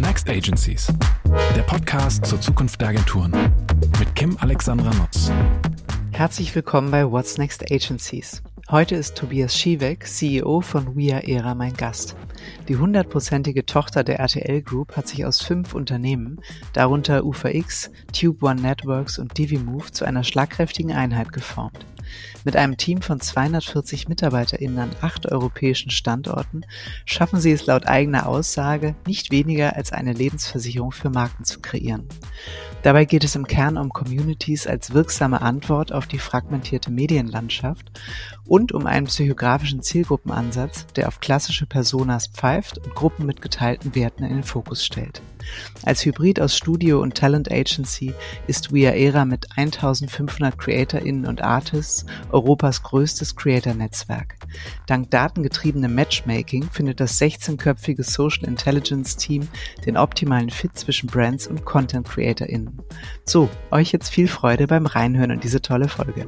Next Agencies? Der Podcast zur Zukunft der Agenturen mit Kim Alexandra Nutz. Herzlich willkommen bei What's Next Agencies. Heute ist Tobias Schiewek, CEO von We Are Era, mein Gast. Die hundertprozentige Tochter der RTL Group hat sich aus fünf Unternehmen, darunter UVX, Tube One Networks und DiviMove, zu einer schlagkräftigen Einheit geformt. Mit einem Team von 240 MitarbeiterInnen an acht europäischen Standorten schaffen sie es laut eigener Aussage, nicht weniger als eine Lebensversicherung für Marken zu kreieren. Dabei geht es im Kern um Communities als wirksame Antwort auf die fragmentierte Medienlandschaft und um einen psychografischen Zielgruppenansatz, der auf klassische Personas pfeift und Gruppen mit geteilten Werten in den Fokus stellt. Als Hybrid aus Studio und Talent Agency ist We Are Era mit 1500 CreatorInnen und Artists Europas größtes Creator-Netzwerk. Dank datengetriebenem Matchmaking findet das 16-köpfige Social Intelligence Team den optimalen Fit zwischen Brands und Content CreatorInnen. So, euch jetzt viel Freude beim Reinhören und diese tolle Folge.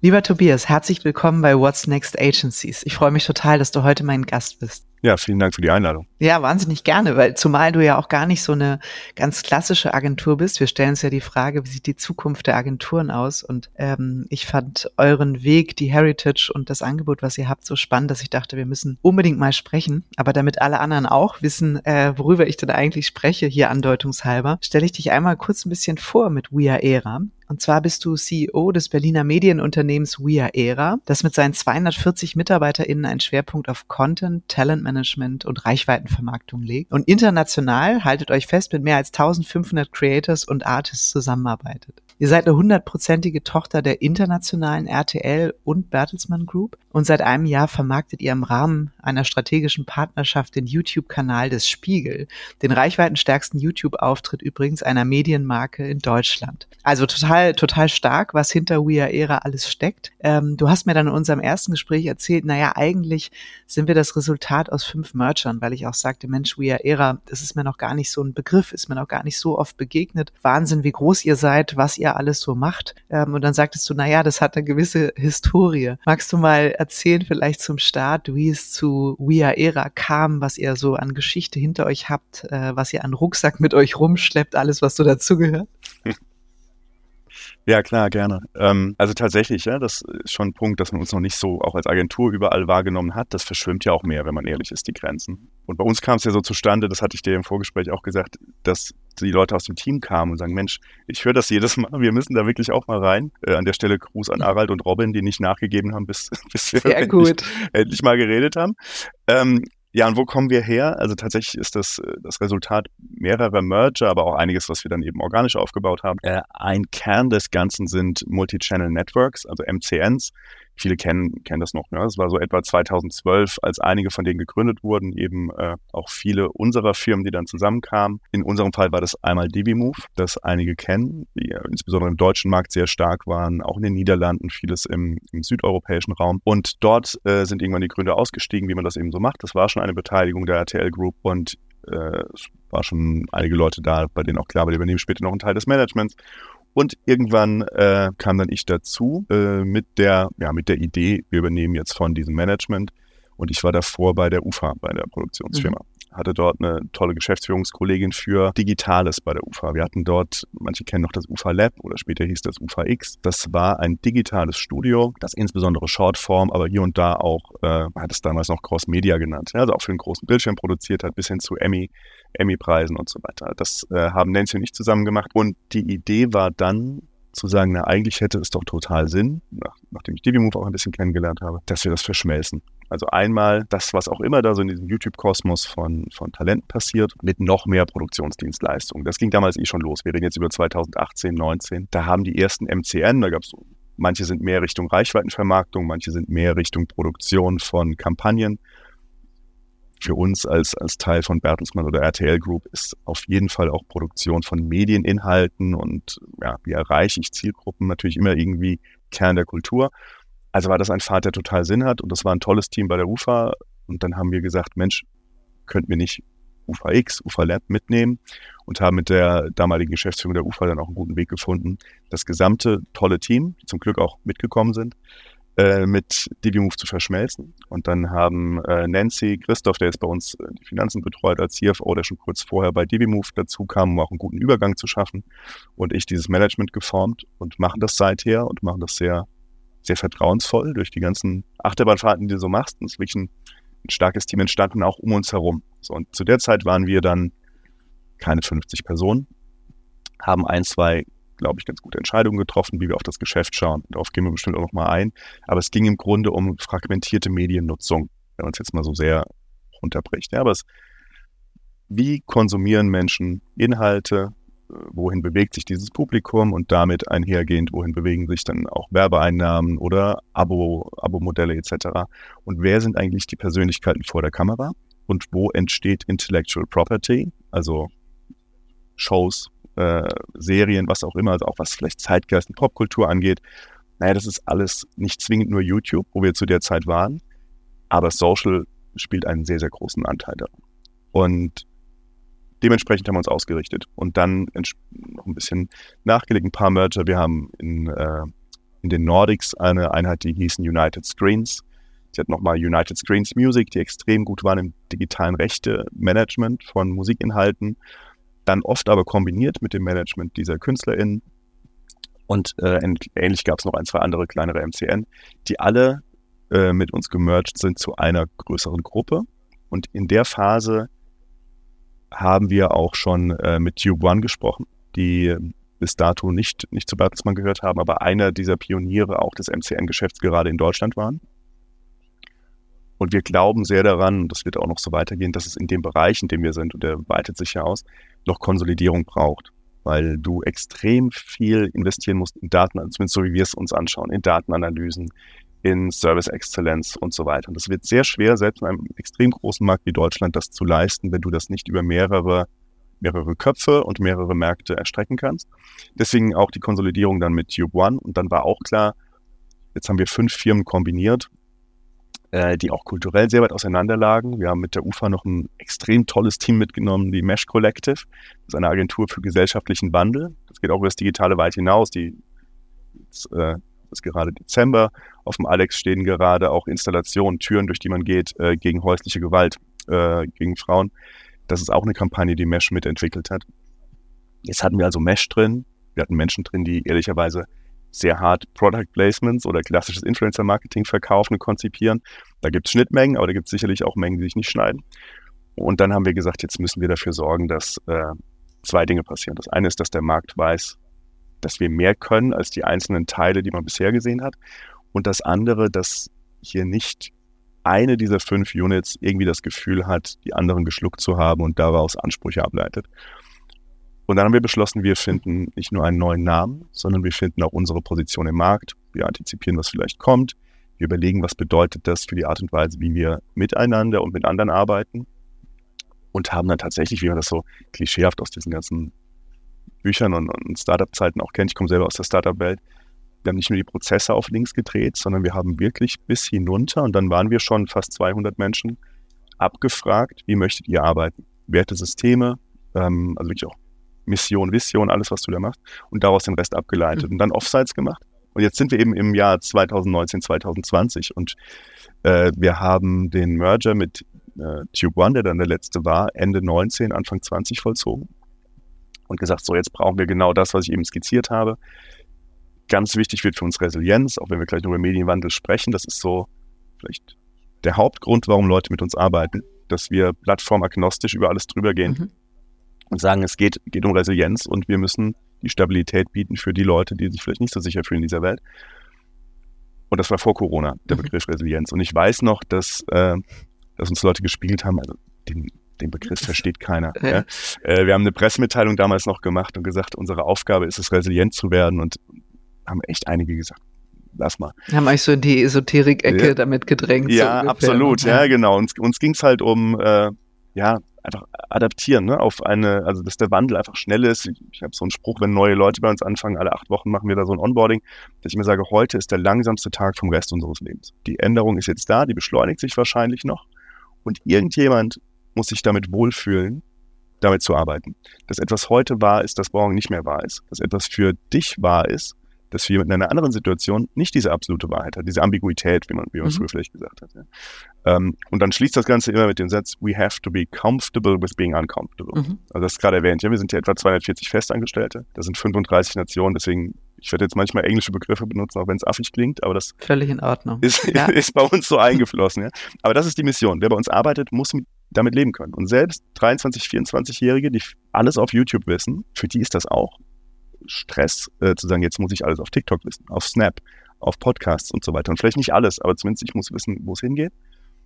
Lieber Tobias, herzlich willkommen bei What's Next Agencies. Ich freue mich total, dass du heute mein Gast bist. Ja, vielen Dank für die Einladung. Ja, wahnsinnig gerne, weil zumal du ja auch gar nicht so eine ganz klassische Agentur bist. Wir stellen uns ja die Frage, wie sieht die Zukunft der Agenturen aus? Und ähm, ich fand euren Weg, die Heritage und das Angebot, was ihr habt, so spannend, dass ich dachte, wir müssen unbedingt mal sprechen. Aber damit alle anderen auch wissen, äh, worüber ich denn eigentlich spreche, hier andeutungshalber, stelle ich dich einmal kurz ein bisschen vor mit We Are Era. Und zwar bist du CEO des Berliner Medienunternehmens We Are Era, das mit seinen 240 MitarbeiterInnen einen Schwerpunkt auf Content, Talent Management und Reichweitenvermarktung legt und international, haltet euch fest, mit mehr als 1500 Creators und Artists zusammenarbeitet. Ihr seid eine hundertprozentige Tochter der internationalen RTL und Bertelsmann Group und seit einem Jahr vermarktet ihr im Rahmen einer strategischen Partnerschaft den YouTube-Kanal des Spiegel, den reichweitenstärksten YouTube-Auftritt übrigens einer Medienmarke in Deutschland. Also total, total stark, was hinter We Are Era alles steckt. Ähm, du hast mir dann in unserem ersten Gespräch erzählt, naja, eigentlich sind wir das Resultat aus fünf Merchern, weil ich auch sagte, Mensch, We Are Era, das ist mir noch gar nicht so ein Begriff, ist mir noch gar nicht so oft begegnet. Wahnsinn, wie groß ihr seid, was ihr alles so macht. Ähm, und dann sagtest du, naja, das hat eine gewisse Historie. Magst du mal erzählen, vielleicht zum Start, wie es zu We Are Era kam, was ihr so an Geschichte hinter euch habt, äh, was ihr an Rucksack mit euch rumschleppt, alles, was so dazugehört? Ja, klar, gerne. Ähm, also tatsächlich, ja, das ist schon ein Punkt, dass man uns noch nicht so auch als Agentur überall wahrgenommen hat. Das verschwimmt ja auch mehr, wenn man ehrlich ist, die Grenzen. Und bei uns kam es ja so zustande, das hatte ich dir im Vorgespräch auch gesagt, dass die Leute aus dem Team kamen und sagen, Mensch, ich höre das jedes Mal, wir müssen da wirklich auch mal rein. Äh, an der Stelle Gruß an Harald und Robin, die nicht nachgegeben haben, bis, bis wir endlich, endlich, mal geredet haben. Ähm, ja, und wo kommen wir her? Also tatsächlich ist das äh, das Resultat mehrerer Merger, aber auch einiges, was wir dann eben organisch aufgebaut haben. Äh, ein Kern des Ganzen sind Multi-Channel Networks, also MCNs. Viele kennen, kennen das noch. Ne? Das war so etwa 2012, als einige von denen gegründet wurden, eben äh, auch viele unserer Firmen, die dann zusammenkamen. In unserem Fall war das einmal DiviMove, das einige kennen, die insbesondere im deutschen Markt sehr stark waren, auch in den Niederlanden, vieles im, im südeuropäischen Raum. Und dort äh, sind irgendwann die Gründer ausgestiegen, wie man das eben so macht. Das war schon eine Beteiligung der RTL Group und äh, es war schon einige Leute da, bei denen auch klar war, die übernehmen später noch einen Teil des Managements. Und irgendwann äh, kam dann ich dazu äh, mit der, ja, mit der Idee, wir übernehmen jetzt von diesem Management. Und ich war davor bei der UFA, bei der Produktionsfirma. Mhm hatte dort eine tolle Geschäftsführungskollegin für Digitales bei der UFA. Wir hatten dort, manche kennen noch das UFA Lab oder später hieß das UFA X. Das war ein digitales Studio, das insbesondere Shortform, aber hier und da auch, äh, hat es damals noch Cross Media genannt, also auch für einen großen Bildschirm produziert hat, bis hin zu Emmy, Emmy-Preisen und so weiter. Das äh, haben Nancy und ich zusammen gemacht. Und die Idee war dann, zu sagen, na, eigentlich hätte es doch total Sinn, nach, nachdem ich DiviMove auch ein bisschen kennengelernt habe, dass wir das verschmelzen. Also einmal das, was auch immer da so in diesem YouTube-Kosmos von, von Talenten passiert, mit noch mehr Produktionsdienstleistungen. Das ging damals eh schon los. Wir reden jetzt über 2018, 19. Da haben die ersten MCN, da gab es manche sind mehr Richtung Reichweitenvermarktung, manche sind mehr Richtung Produktion von Kampagnen. Für uns als, als Teil von Bertelsmann oder RTL Group ist auf jeden Fall auch Produktion von Medieninhalten und ja, wie erreiche ich Zielgruppen natürlich immer irgendwie Kern der Kultur. Also war das ein Pfad, der total Sinn hat und das war ein tolles Team bei der UFA. Und dann haben wir gesagt, Mensch, könnten wir nicht UFA X, UFA Lab mitnehmen und haben mit der damaligen Geschäftsführung der UFA dann auch einen guten Weg gefunden. Das gesamte tolle Team, die zum Glück auch mitgekommen sind, äh, mit DiviMove zu verschmelzen. Und dann haben äh, Nancy, Christoph, der jetzt bei uns äh, die Finanzen betreut als CFO, der schon kurz vorher bei DiviMove dazu kam, um auch einen guten Übergang zu schaffen, und ich dieses Management geformt und machen das seither und machen das sehr, sehr vertrauensvoll durch die ganzen Achterbahnfahrten, die du so machst. Und es ist wirklich ein, ein starkes Team entstanden, auch um uns herum. So, und zu der Zeit waren wir dann keine 50 Personen, haben ein, zwei glaube ich, ganz gute Entscheidungen getroffen, wie wir auf das Geschäft schauen. Darauf gehen wir bestimmt auch nochmal ein. Aber es ging im Grunde um fragmentierte Mediennutzung, wenn man es jetzt mal so sehr runterbricht. Ja, aber es, wie konsumieren Menschen Inhalte? Wohin bewegt sich dieses Publikum und damit einhergehend, wohin bewegen sich dann auch Werbeeinnahmen oder Abo, Abo-Modelle etc. Und wer sind eigentlich die Persönlichkeiten vor der Kamera? Und wo entsteht Intellectual Property, also Shows, äh, Serien, was auch immer, also auch was vielleicht Zeitgeist und Popkultur angeht. Naja, das ist alles nicht zwingend nur YouTube, wo wir zu der Zeit waren, aber Social spielt einen sehr, sehr großen Anteil daran. Und dementsprechend haben wir uns ausgerichtet und dann noch ein bisschen nachgelegt, ein paar Merger. Wir haben in, äh, in den Nordics eine Einheit, die hießen United Screens. Sie hat nochmal United Screens Music, die extrem gut waren im digitalen Rechte-Management von Musikinhalten dann oft aber kombiniert mit dem Management dieser KünstlerInnen. Und äh, ähnlich gab es noch ein, zwei andere kleinere MCN, die alle äh, mit uns gemerged sind zu einer größeren Gruppe. Und in der Phase haben wir auch schon äh, mit Tube One gesprochen, die bis dato nicht, nicht zu Bertelsmann gehört haben, aber einer dieser Pioniere auch des MCN-Geschäfts gerade in Deutschland waren. Und wir glauben sehr daran, und das wird auch noch so weitergehen, dass es in dem Bereich, in dem wir sind, und der weitet sich ja aus, noch Konsolidierung braucht. Weil du extrem viel investieren musst in Daten, zumindest so wie wir es uns anschauen, in Datenanalysen, in Service Exzellenz und so weiter. Und das wird sehr schwer, selbst in einem extrem großen Markt wie Deutschland, das zu leisten, wenn du das nicht über mehrere, mehrere Köpfe und mehrere Märkte erstrecken kannst. Deswegen auch die Konsolidierung dann mit Tube One. Und dann war auch klar, jetzt haben wir fünf Firmen kombiniert äh, die auch kulturell sehr weit auseinanderlagen. Wir haben mit der UFA noch ein extrem tolles Team mitgenommen, die Mesh Collective. Das ist eine Agentur für gesellschaftlichen Wandel. Das geht auch über das Digitale weit hinaus. Die jetzt, äh, ist gerade Dezember. Auf dem Alex stehen gerade auch Installationen, Türen, durch die man geht, äh, gegen häusliche Gewalt äh, gegen Frauen. Das ist auch eine Kampagne, die Mesh mitentwickelt hat. Jetzt hatten wir also Mesh drin. Wir hatten Menschen drin, die ehrlicherweise sehr hart Product Placements oder klassisches Influencer Marketing verkaufen und konzipieren. Da gibt es Schnittmengen, aber da gibt es sicherlich auch Mengen, die sich nicht schneiden. Und dann haben wir gesagt, jetzt müssen wir dafür sorgen, dass äh, zwei Dinge passieren. Das eine ist, dass der Markt weiß, dass wir mehr können als die einzelnen Teile, die man bisher gesehen hat. Und das andere, dass hier nicht eine dieser fünf Units irgendwie das Gefühl hat, die anderen geschluckt zu haben und daraus Ansprüche ableitet. Und dann haben wir beschlossen, wir finden nicht nur einen neuen Namen, sondern wir finden auch unsere Position im Markt. Wir antizipieren, was vielleicht kommt. Wir überlegen, was bedeutet das für die Art und Weise, wie wir miteinander und mit anderen arbeiten. Und haben dann tatsächlich, wie man das so klischeehaft aus diesen ganzen Büchern und, und Startup-Zeiten auch kennt, ich komme selber aus der Startup-Welt, wir haben nicht nur die Prozesse auf links gedreht, sondern wir haben wirklich bis hinunter, und dann waren wir schon fast 200 Menschen, abgefragt, wie möchtet ihr arbeiten? Wertesysteme, ähm, also wirklich auch Mission, Vision, alles, was du da machst und daraus den Rest abgeleitet mhm. und dann Offsites gemacht. Und jetzt sind wir eben im Jahr 2019, 2020 und äh, wir haben den Merger mit äh, Tube One, der dann der letzte war, Ende 19, Anfang 20 vollzogen und gesagt, so jetzt brauchen wir genau das, was ich eben skizziert habe. Ganz wichtig wird für uns Resilienz, auch wenn wir gleich noch über Medienwandel sprechen. Das ist so vielleicht der Hauptgrund, warum Leute mit uns arbeiten, dass wir plattformagnostisch über alles drüber gehen. Mhm und sagen, es geht, geht um Resilienz und wir müssen die Stabilität bieten für die Leute, die sich vielleicht nicht so sicher fühlen in dieser Welt. Und das war vor Corona, der mhm. Begriff Resilienz. Und ich weiß noch, dass, äh, dass uns Leute gespielt haben, also den, den Begriff versteht keiner. Ja. Äh, wir haben eine Pressemitteilung damals noch gemacht und gesagt, unsere Aufgabe ist es, resilient zu werden. Und haben echt einige gesagt, lass mal. Haben euch so in die Esoterik-Ecke ja. damit gedrängt. Ja, so absolut. Ja, genau. Uns, uns ging es halt um, äh, ja, einfach adaptieren, ne, auf eine, also dass der Wandel einfach schnell ist. Ich, ich habe so einen Spruch, wenn neue Leute bei uns anfangen, alle acht Wochen machen wir da so ein Onboarding, dass ich mir sage, heute ist der langsamste Tag vom Rest unseres Lebens. Die Änderung ist jetzt da, die beschleunigt sich wahrscheinlich noch und irgendjemand muss sich damit wohlfühlen, damit zu arbeiten. Dass etwas heute wahr ist, das morgen nicht mehr wahr ist. Dass etwas für dich wahr ist, dass jemand in einer anderen Situation nicht diese absolute Wahrheit hat, diese Ambiguität, wie man, wie man mhm. früher vielleicht gesagt hat. Ja. Ähm, und dann schließt das Ganze immer mit dem Satz, we have to be comfortable with being uncomfortable. Mhm. Also das ist gerade erwähnt, ja, wir sind ja etwa 240 Festangestellte, das sind 35 Nationen, deswegen ich werde jetzt manchmal englische Begriffe benutzen, auch wenn es affig klingt, aber das völlig in Ordnung. Ist, ja. ist bei uns so eingeflossen. Ja. Aber das ist die Mission. Wer bei uns arbeitet, muss mit, damit leben können. Und selbst 23, 24-Jährige, die alles auf YouTube wissen, für die ist das auch Stress, äh, zu sagen, jetzt muss ich alles auf TikTok wissen, auf Snap, auf Podcasts und so weiter. Und vielleicht nicht alles, aber zumindest ich muss wissen, wo es hingeht.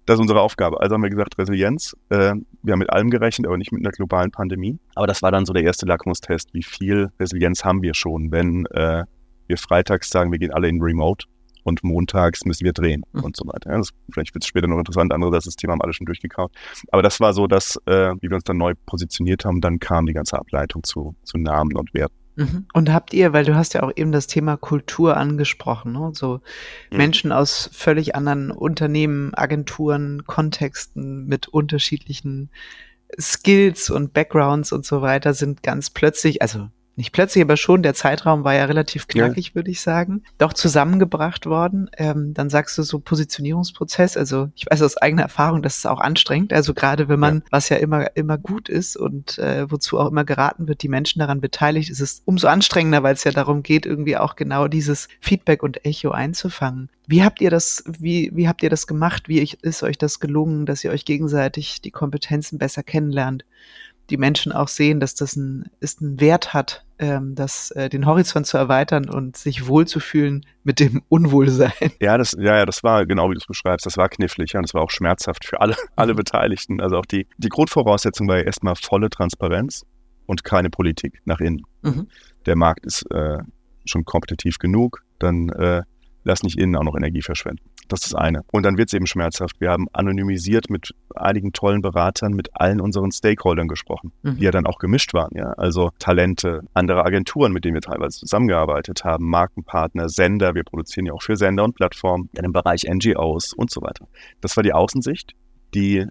Das ist unsere Aufgabe. Also haben wir gesagt, Resilienz. Äh, wir haben mit allem gerechnet, aber nicht mit einer globalen Pandemie. Aber das war dann so der erste Lackmustest. Wie viel Resilienz haben wir schon, wenn äh, wir freitags sagen, wir gehen alle in Remote und montags müssen wir drehen mhm. und so weiter. Ja, das, vielleicht wird es später noch interessant, andere das Thema haben alle schon durchgekaut. Aber das war so, dass, äh, wie wir uns dann neu positioniert haben, dann kam die ganze Ableitung zu, zu Namen und Werten. Mhm. Und habt ihr, weil du hast ja auch eben das Thema Kultur angesprochen, ne? so mhm. Menschen aus völlig anderen Unternehmen, Agenturen, Kontexten mit unterschiedlichen Skills und Backgrounds und so weiter sind ganz plötzlich, also nicht plötzlich, aber schon, der Zeitraum war ja relativ knackig, ja. würde ich sagen, doch zusammengebracht worden. Ähm, dann sagst du so Positionierungsprozess, also ich weiß aus eigener Erfahrung, das ist auch anstrengend, also gerade wenn man, ja. was ja immer, immer gut ist und äh, wozu auch immer geraten wird, die Menschen daran beteiligt, ist es umso anstrengender, weil es ja darum geht, irgendwie auch genau dieses Feedback und Echo einzufangen. Wie habt ihr das, wie, wie habt ihr das gemacht? Wie ist euch das gelungen, dass ihr euch gegenseitig die Kompetenzen besser kennenlernt? Die Menschen auch sehen, dass das ein, ist ein Wert hat, ähm, das, äh, den Horizont zu erweitern und sich wohlzufühlen mit dem Unwohlsein. Ja, das, ja, ja, das war genau wie du es beschreibst, das war knifflig ja, und das war auch schmerzhaft für alle, alle Beteiligten. Also auch die, die Grundvoraussetzung war ja erstmal volle Transparenz und keine Politik nach innen. Mhm. Der Markt ist äh, schon kompetitiv genug, dann äh, lass nicht innen auch noch Energie verschwenden. Das ist das eine. Und dann wird es eben schmerzhaft. Wir haben anonymisiert mit einigen tollen Beratern, mit allen unseren Stakeholdern gesprochen, mhm. die ja dann auch gemischt waren. Ja? Also Talente, andere Agenturen, mit denen wir teilweise zusammengearbeitet haben, Markenpartner, Sender. Wir produzieren ja auch für Sender und Plattformen, dann im Bereich NGOs und so weiter. Das war die Außensicht. Die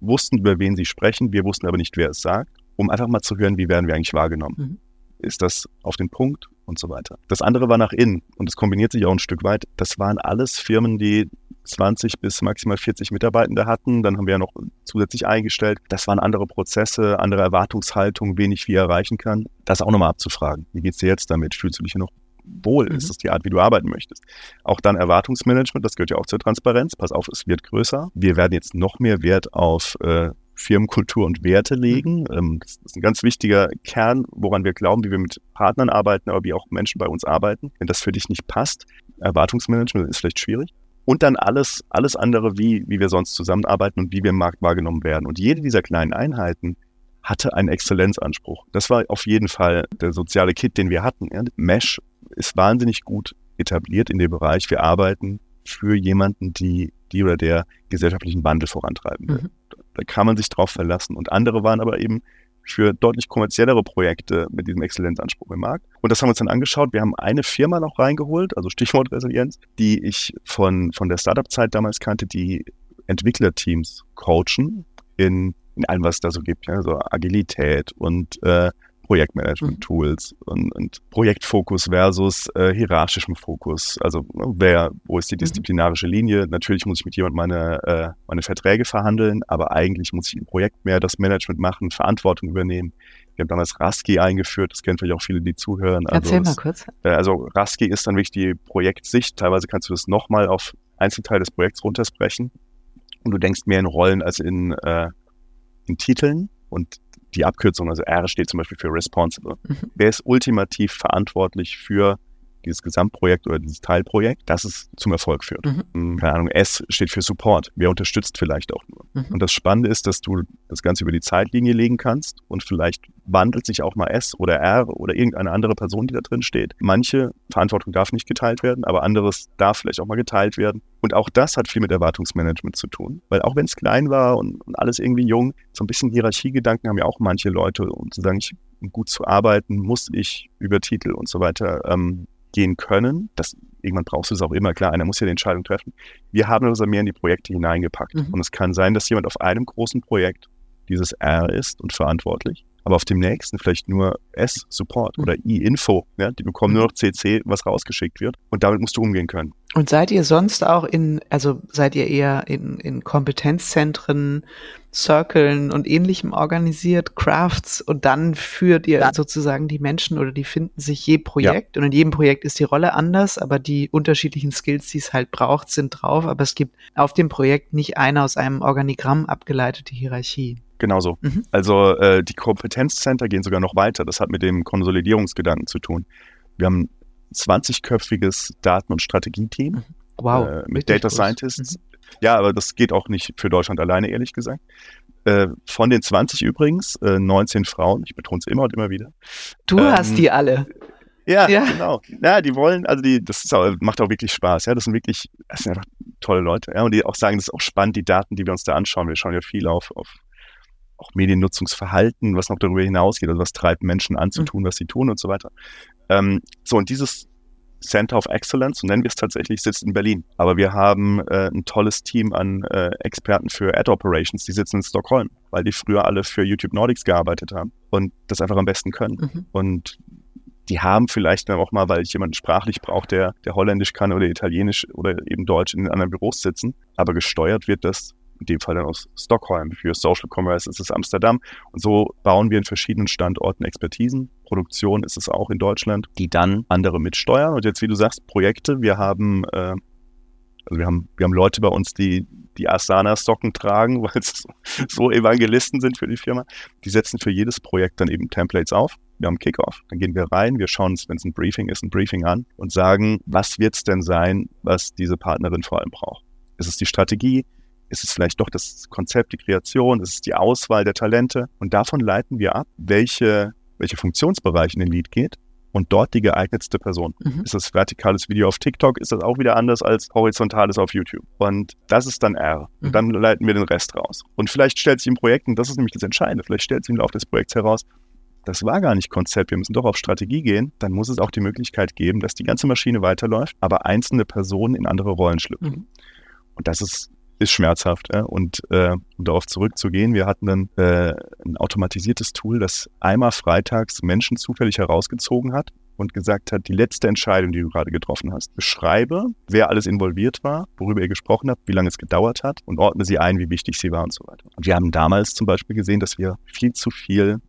wussten, über wen sie sprechen. Wir wussten aber nicht, wer es sagt, um einfach mal zu hören, wie werden wir eigentlich wahrgenommen. Mhm. Ist das auf den Punkt und so weiter. Das andere war nach innen und es kombiniert sich auch ein Stück weit. Das waren alles Firmen, die 20 bis maximal 40 Mitarbeitende hatten. Dann haben wir ja noch zusätzlich eingestellt. Das waren andere Prozesse, andere Erwartungshaltungen, wen ich wie erreichen kann. Das auch nochmal abzufragen. Wie geht's dir jetzt damit? Fühlst du dich hier noch wohl? Mhm. Ist das die Art, wie du arbeiten möchtest? Auch dann Erwartungsmanagement, das gehört ja auch zur Transparenz. Pass auf, es wird größer. Wir werden jetzt noch mehr Wert auf äh, Firmenkultur und Werte legen. Mhm. Ähm, das ist ein ganz wichtiger Kern, woran wir glauben, wie wir mit Partnern arbeiten, aber wie auch Menschen bei uns arbeiten. Wenn das für dich nicht passt, Erwartungsmanagement ist vielleicht schwierig. Und dann alles, alles andere, wie, wie wir sonst zusammenarbeiten und wie wir im Markt wahrgenommen werden. Und jede dieser kleinen Einheiten hatte einen Exzellenzanspruch. Das war auf jeden Fall der soziale Kit, den wir hatten. Mesh ist wahnsinnig gut etabliert in dem Bereich. Wir arbeiten für jemanden, die, die oder der gesellschaftlichen Wandel vorantreiben will. Mhm. Da kann man sich drauf verlassen. Und andere waren aber eben für deutlich kommerziellere Projekte mit diesem Exzellenzanspruch im Markt. Und das haben wir uns dann angeschaut. Wir haben eine Firma noch reingeholt, also Stichwort Resilienz, die ich von, von der Startup-Zeit damals kannte, die Entwicklerteams coachen in, in allem, was es da so gibt, ja, so Agilität und äh, Projektmanagement-Tools mhm. und, und, Projektfokus versus äh, hierarchischem Fokus. Also wer, wo ist die mhm. disziplinarische Linie? Natürlich muss ich mit jemandem meine, äh, meine Verträge verhandeln, aber eigentlich muss ich im Projekt mehr das Management machen, Verantwortung übernehmen. Wir haben damals Raski eingeführt, das kennen vielleicht auch viele, die zuhören. Also Erzähl mal kurz. Äh, also Raski ist dann wirklich die Projektsicht. Teilweise kannst du das nochmal auf Einzelteile des Projekts runtersprechen und du denkst mehr in Rollen als in, äh, in Titeln. Und die Abkürzung, also R steht zum Beispiel für responsible. Mhm. Wer ist ultimativ verantwortlich für dieses Gesamtprojekt oder dieses Teilprojekt, dass es zum Erfolg führt. Mhm. Hm, keine Ahnung, S steht für Support. Wer unterstützt vielleicht auch nur. Mhm. Und das Spannende ist, dass du das Ganze über die Zeitlinie legen kannst und vielleicht wandelt sich auch mal S oder R oder irgendeine andere Person, die da drin steht. Manche Verantwortung darf nicht geteilt werden, aber anderes darf vielleicht auch mal geteilt werden. Und auch das hat viel mit Erwartungsmanagement zu tun. Weil auch wenn es klein war und, und alles irgendwie jung, so ein bisschen Hierarchiegedanken haben ja auch manche Leute, um zu sagen, ich, um gut zu arbeiten, muss ich über Titel und so weiter ähm, gehen können. Das, irgendwann brauchst du es auch immer, klar, einer muss ja die Entscheidung treffen. Wir haben das mehr in die Projekte hineingepackt. Mhm. Und es kann sein, dass jemand auf einem großen Projekt dieses R ist und verantwortlich aber auf dem nächsten vielleicht nur S-Support oder I-Info. Ja? Die bekommen nur noch CC, was rausgeschickt wird. Und damit musst du umgehen können. Und seid ihr sonst auch in, also seid ihr eher in, in Kompetenzzentren, Circlen und ähnlichem organisiert, Crafts und dann führt ihr ja. sozusagen die Menschen oder die finden sich je Projekt ja. und in jedem Projekt ist die Rolle anders, aber die unterschiedlichen Skills, die es halt braucht, sind drauf, aber es gibt auf dem Projekt nicht eine aus einem Organigramm abgeleitete Hierarchie. Genauso. Mhm. Also äh, die Kompetenzcenter gehen sogar noch weiter. Das hat mit dem Konsolidierungsgedanken zu tun. Wir haben 20-köpfiges Daten- und Strategieteam. Mhm. Wow. Äh, mit Data groß. Scientists. Mhm. Ja, aber das geht auch nicht für Deutschland alleine, ehrlich gesagt. Äh, von den 20 übrigens, äh, 19 Frauen, ich betone es immer und immer wieder. Du ähm, hast die alle. Ja, ja, genau. Ja, die wollen, also die, das auch, macht auch wirklich Spaß. Ja, das sind wirklich, das sind einfach tolle Leute. Ja, und die auch sagen, das ist auch spannend, die Daten, die wir uns da anschauen. Wir schauen ja viel auf, auf auch Mediennutzungsverhalten, was noch darüber hinausgeht, also was treibt Menschen an zu mhm. tun, was sie tun und so weiter. Ähm, so, und dieses Center of Excellence, so nennen wir es tatsächlich, sitzt in Berlin. Aber wir haben äh, ein tolles Team an äh, Experten für Ad Operations, die sitzen in Stockholm, weil die früher alle für YouTube Nordics gearbeitet haben und das einfach am besten können. Mhm. Und die haben vielleicht dann auch mal, weil ich jemanden sprachlich brauche, der, der Holländisch kann oder Italienisch oder eben Deutsch in den anderen Büros sitzen. Aber gesteuert wird das in dem Fall dann aus Stockholm. Für Social Commerce ist es Amsterdam. Und so bauen wir in verschiedenen Standorten Expertisen. Produktion ist es auch in Deutschland, die dann andere mitsteuern. Und jetzt, wie du sagst, Projekte. Wir haben, äh, also wir haben, wir haben Leute bei uns, die die Asana-Socken tragen, weil es so Evangelisten sind für die Firma. Die setzen für jedes Projekt dann eben Templates auf. Wir haben Kickoff. Dann gehen wir rein, wir schauen uns, wenn es ein Briefing ist, ein Briefing an und sagen, was wird es denn sein, was diese Partnerin vor allem braucht. Ist es die Strategie? Ist es vielleicht doch das Konzept, die Kreation? Ist es die Auswahl der Talente? Und davon leiten wir ab, welche, welche Funktionsbereich in den Lead geht und dort die geeignetste Person. Mhm. Ist das vertikales Video auf TikTok, ist das auch wieder anders als horizontales auf YouTube. Und das ist dann R. Und mhm. dann leiten wir den Rest raus. Und vielleicht stellt sich im Projekt, und das ist nämlich das Entscheidende, vielleicht stellt sich im Laufe des Projekts heraus, das war gar nicht Konzept, wir müssen doch auf Strategie gehen, dann muss es auch die Möglichkeit geben, dass die ganze Maschine weiterläuft, aber einzelne Personen in andere Rollen schlüpfen. Mhm. Und das ist ist schmerzhaft. Ja? Und äh, um darauf zurückzugehen, wir hatten dann äh, ein automatisiertes Tool, das einmal freitags Menschen zufällig herausgezogen hat und gesagt hat, die letzte Entscheidung, die du gerade getroffen hast, beschreibe, wer alles involviert war, worüber ihr gesprochen habt, wie lange es gedauert hat und ordne sie ein, wie wichtig sie war und so weiter. Und wir haben damals zum Beispiel gesehen, dass wir viel zu viel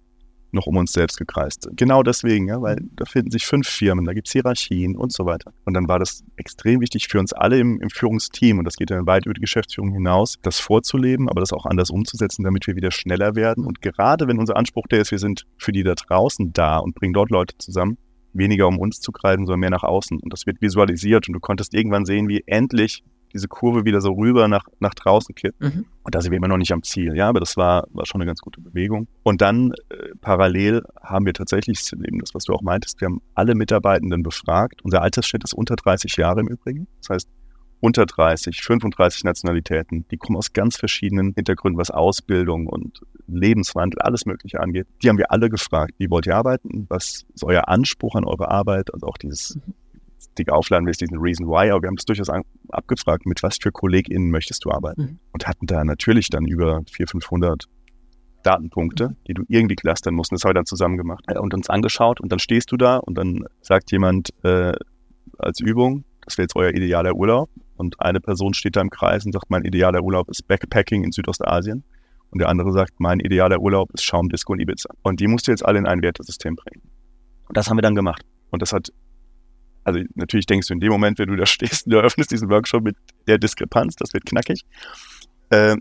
noch um uns selbst gekreist sind. Genau deswegen, ja, weil da finden sich fünf Firmen, da gibt es Hierarchien und so weiter. Und dann war das extrem wichtig für uns alle im, im Führungsteam, und das geht dann weit über die Geschäftsführung hinaus, das vorzuleben, aber das auch anders umzusetzen, damit wir wieder schneller werden. Und gerade wenn unser Anspruch der ist, wir sind für die da draußen da und bringen dort Leute zusammen, weniger um uns zu greifen, sondern mehr nach außen. Und das wird visualisiert und du konntest irgendwann sehen, wie endlich diese Kurve wieder so rüber nach, nach draußen kippt. Mhm. Und da sind wir immer noch nicht am Ziel, ja, aber das war, war schon eine ganz gute Bewegung. Und dann äh, parallel haben wir tatsächlich eben das, was du auch meintest, wir haben alle Mitarbeitenden befragt. Unser Altersschnitt ist unter 30 Jahre im Übrigen. Das heißt, unter 30, 35 Nationalitäten, die kommen aus ganz verschiedenen Hintergründen, was Ausbildung und Lebenswandel, alles Mögliche angeht. Die haben wir alle gefragt, wie wollt ihr arbeiten? Was ist euer Anspruch an eure Arbeit? Also auch dieses dick aufladen willst, diesen Reason Why, aber wir haben das durchaus abgefragt, mit was für KollegInnen möchtest du arbeiten? Mhm. Und hatten da natürlich dann über 400, 500 Datenpunkte, mhm. die du irgendwie clustern musst. Und das haben wir dann zusammen gemacht und uns angeschaut. Und dann stehst du da und dann sagt jemand äh, als Übung, das wäre jetzt euer idealer Urlaub. Und eine Person steht da im Kreis und sagt, mein idealer Urlaub ist Backpacking in Südostasien. Und der andere sagt, mein idealer Urlaub ist Schaumdisco in Ibiza. Und die musst du jetzt alle in ein Wertesystem bringen. Und das haben wir dann gemacht. Und das hat also natürlich denkst du in dem Moment, wenn du da stehst und du eröffnest diesen Workshop mit der Diskrepanz, das wird knackig. Äh,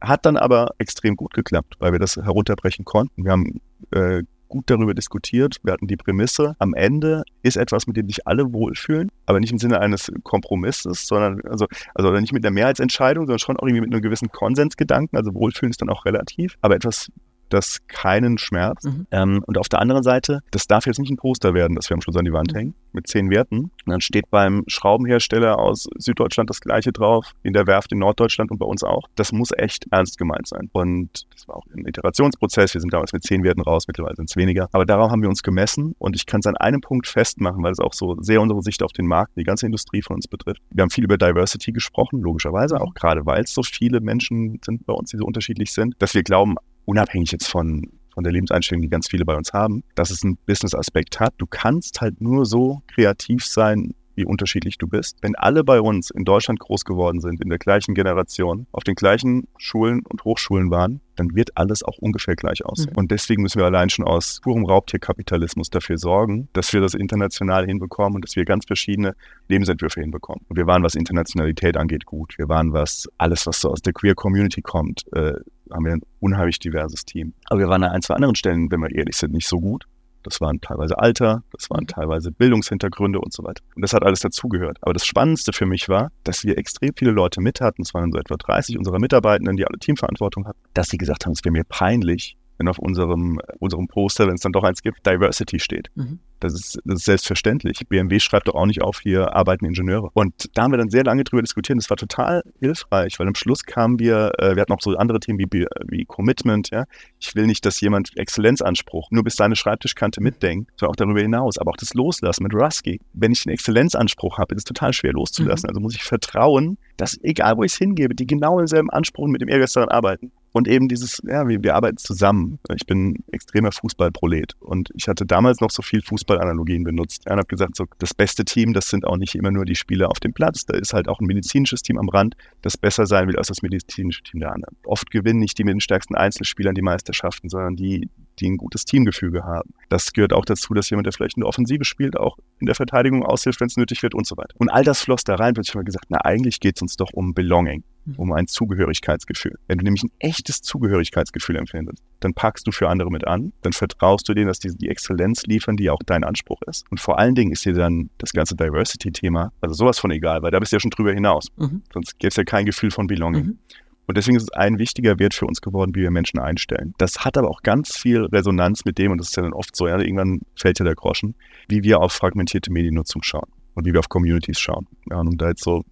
hat dann aber extrem gut geklappt, weil wir das herunterbrechen konnten. Wir haben äh, gut darüber diskutiert. Wir hatten die Prämisse, am Ende ist etwas, mit dem sich alle wohlfühlen, aber nicht im Sinne eines Kompromisses, sondern also, also nicht mit einer Mehrheitsentscheidung, sondern schon auch irgendwie mit einem gewissen Konsensgedanken. Also Wohlfühlen ist dann auch relativ, aber etwas, das keinen Schmerz. Mhm. Ähm, und auf der anderen Seite, das darf jetzt nicht ein Poster werden, das wir am Schluss an die Wand mhm. hängen, mit zehn Werten. Und dann steht beim Schraubenhersteller aus Süddeutschland das gleiche drauf, in der Werft in Norddeutschland und bei uns auch. Das muss echt ernst gemeint sein. Und das war auch ein Iterationsprozess. Wir sind damals mit zehn Werten raus, mittlerweile sind es weniger. Aber darauf haben wir uns gemessen und ich kann es an einem Punkt festmachen, weil es auch so sehr unsere Sicht auf den Markt, die ganze Industrie von uns betrifft. Wir haben viel über Diversity gesprochen, logischerweise, auch gerade weil es so viele Menschen sind bei uns, die so unterschiedlich sind, dass wir glauben, unabhängig jetzt von, von der Lebenseinstellung, die ganz viele bei uns haben, dass es einen Business-Aspekt hat. Du kannst halt nur so kreativ sein, wie unterschiedlich du bist. Wenn alle bei uns in Deutschland groß geworden sind, in der gleichen Generation, auf den gleichen Schulen und Hochschulen waren, dann wird alles auch ungefähr gleich aussehen. Mhm. Und deswegen müssen wir allein schon aus purem Raubtierkapitalismus dafür sorgen, dass wir das international hinbekommen und dass wir ganz verschiedene Lebensentwürfe hinbekommen. Und wir waren, was Internationalität angeht, gut. Wir waren, was alles, was so aus der Queer Community kommt, äh, haben wir ein unheimlich diverses Team. Aber wir waren an ein, zwei anderen Stellen, wenn wir ehrlich sind, nicht so gut. Das waren teilweise Alter, das waren mhm. teilweise Bildungshintergründe und so weiter. Und das hat alles dazugehört. Aber das Spannendste für mich war, dass wir extrem viele Leute mit hatten, es waren so etwa 30 unserer Mitarbeitenden, die alle Teamverantwortung hatten, dass sie gesagt haben, es wäre mir peinlich, wenn auf unserem, unserem Poster, wenn es dann doch eins gibt, Diversity steht. Mhm. Das ist, das ist selbstverständlich. BMW schreibt doch auch nicht auf, hier arbeiten Ingenieure. Und da haben wir dann sehr lange drüber diskutiert. Das war total hilfreich, weil am Schluss kamen wir, äh, wir hatten auch so andere Themen wie, wie Commitment. Ja, ich will nicht, dass jemand Exzellenzanspruch nur bis seine Schreibtischkante mitdenkt, sondern auch darüber hinaus. Aber auch das Loslassen mit Rusky. Wenn ich einen Exzellenzanspruch habe, ist es total schwer loszulassen. Mhm. Also muss ich vertrauen, dass egal wo ich es hingebe, die genau denselben Anspruch mit dem Ehrgeiz daran arbeiten. Und eben dieses, ja, wir, wir arbeiten zusammen. Ich bin extremer Fußballprolet und ich hatte damals noch so viel Fußballanalogien benutzt. Ja, und habe gesagt, so das beste Team, das sind auch nicht immer nur die Spieler auf dem Platz. Da ist halt auch ein medizinisches Team am Rand, das besser sein will als das medizinische Team der anderen. Oft gewinnen nicht die mit den stärksten Einzelspielern die Meisterschaften, sondern die, die ein gutes Teamgefüge haben. Das gehört auch dazu, dass jemand, der vielleicht in der Offensive spielt, auch in der Verteidigung aushilft, wenn es nötig wird und so weiter. Und all das floss da rein, wird ich mal gesagt, na eigentlich geht es uns doch um Belonging. Um ein Zugehörigkeitsgefühl. Wenn du nämlich ein echtes Zugehörigkeitsgefühl empfindest, dann packst du für andere mit an, dann vertraust du denen, dass die die Exzellenz liefern, die auch dein Anspruch ist. Und vor allen Dingen ist dir dann das ganze Diversity-Thema, also sowas von egal, weil da bist du ja schon drüber hinaus. Mhm. Sonst gäbe es ja kein Gefühl von Belonging. Mhm. Und deswegen ist es ein wichtiger Wert für uns geworden, wie wir Menschen einstellen. Das hat aber auch ganz viel Resonanz mit dem, und das ist ja dann oft so, ja, irgendwann fällt ja der Groschen, wie wir auf fragmentierte Mediennutzung schauen und wie wir auf Communities schauen. Ja, um da jetzt so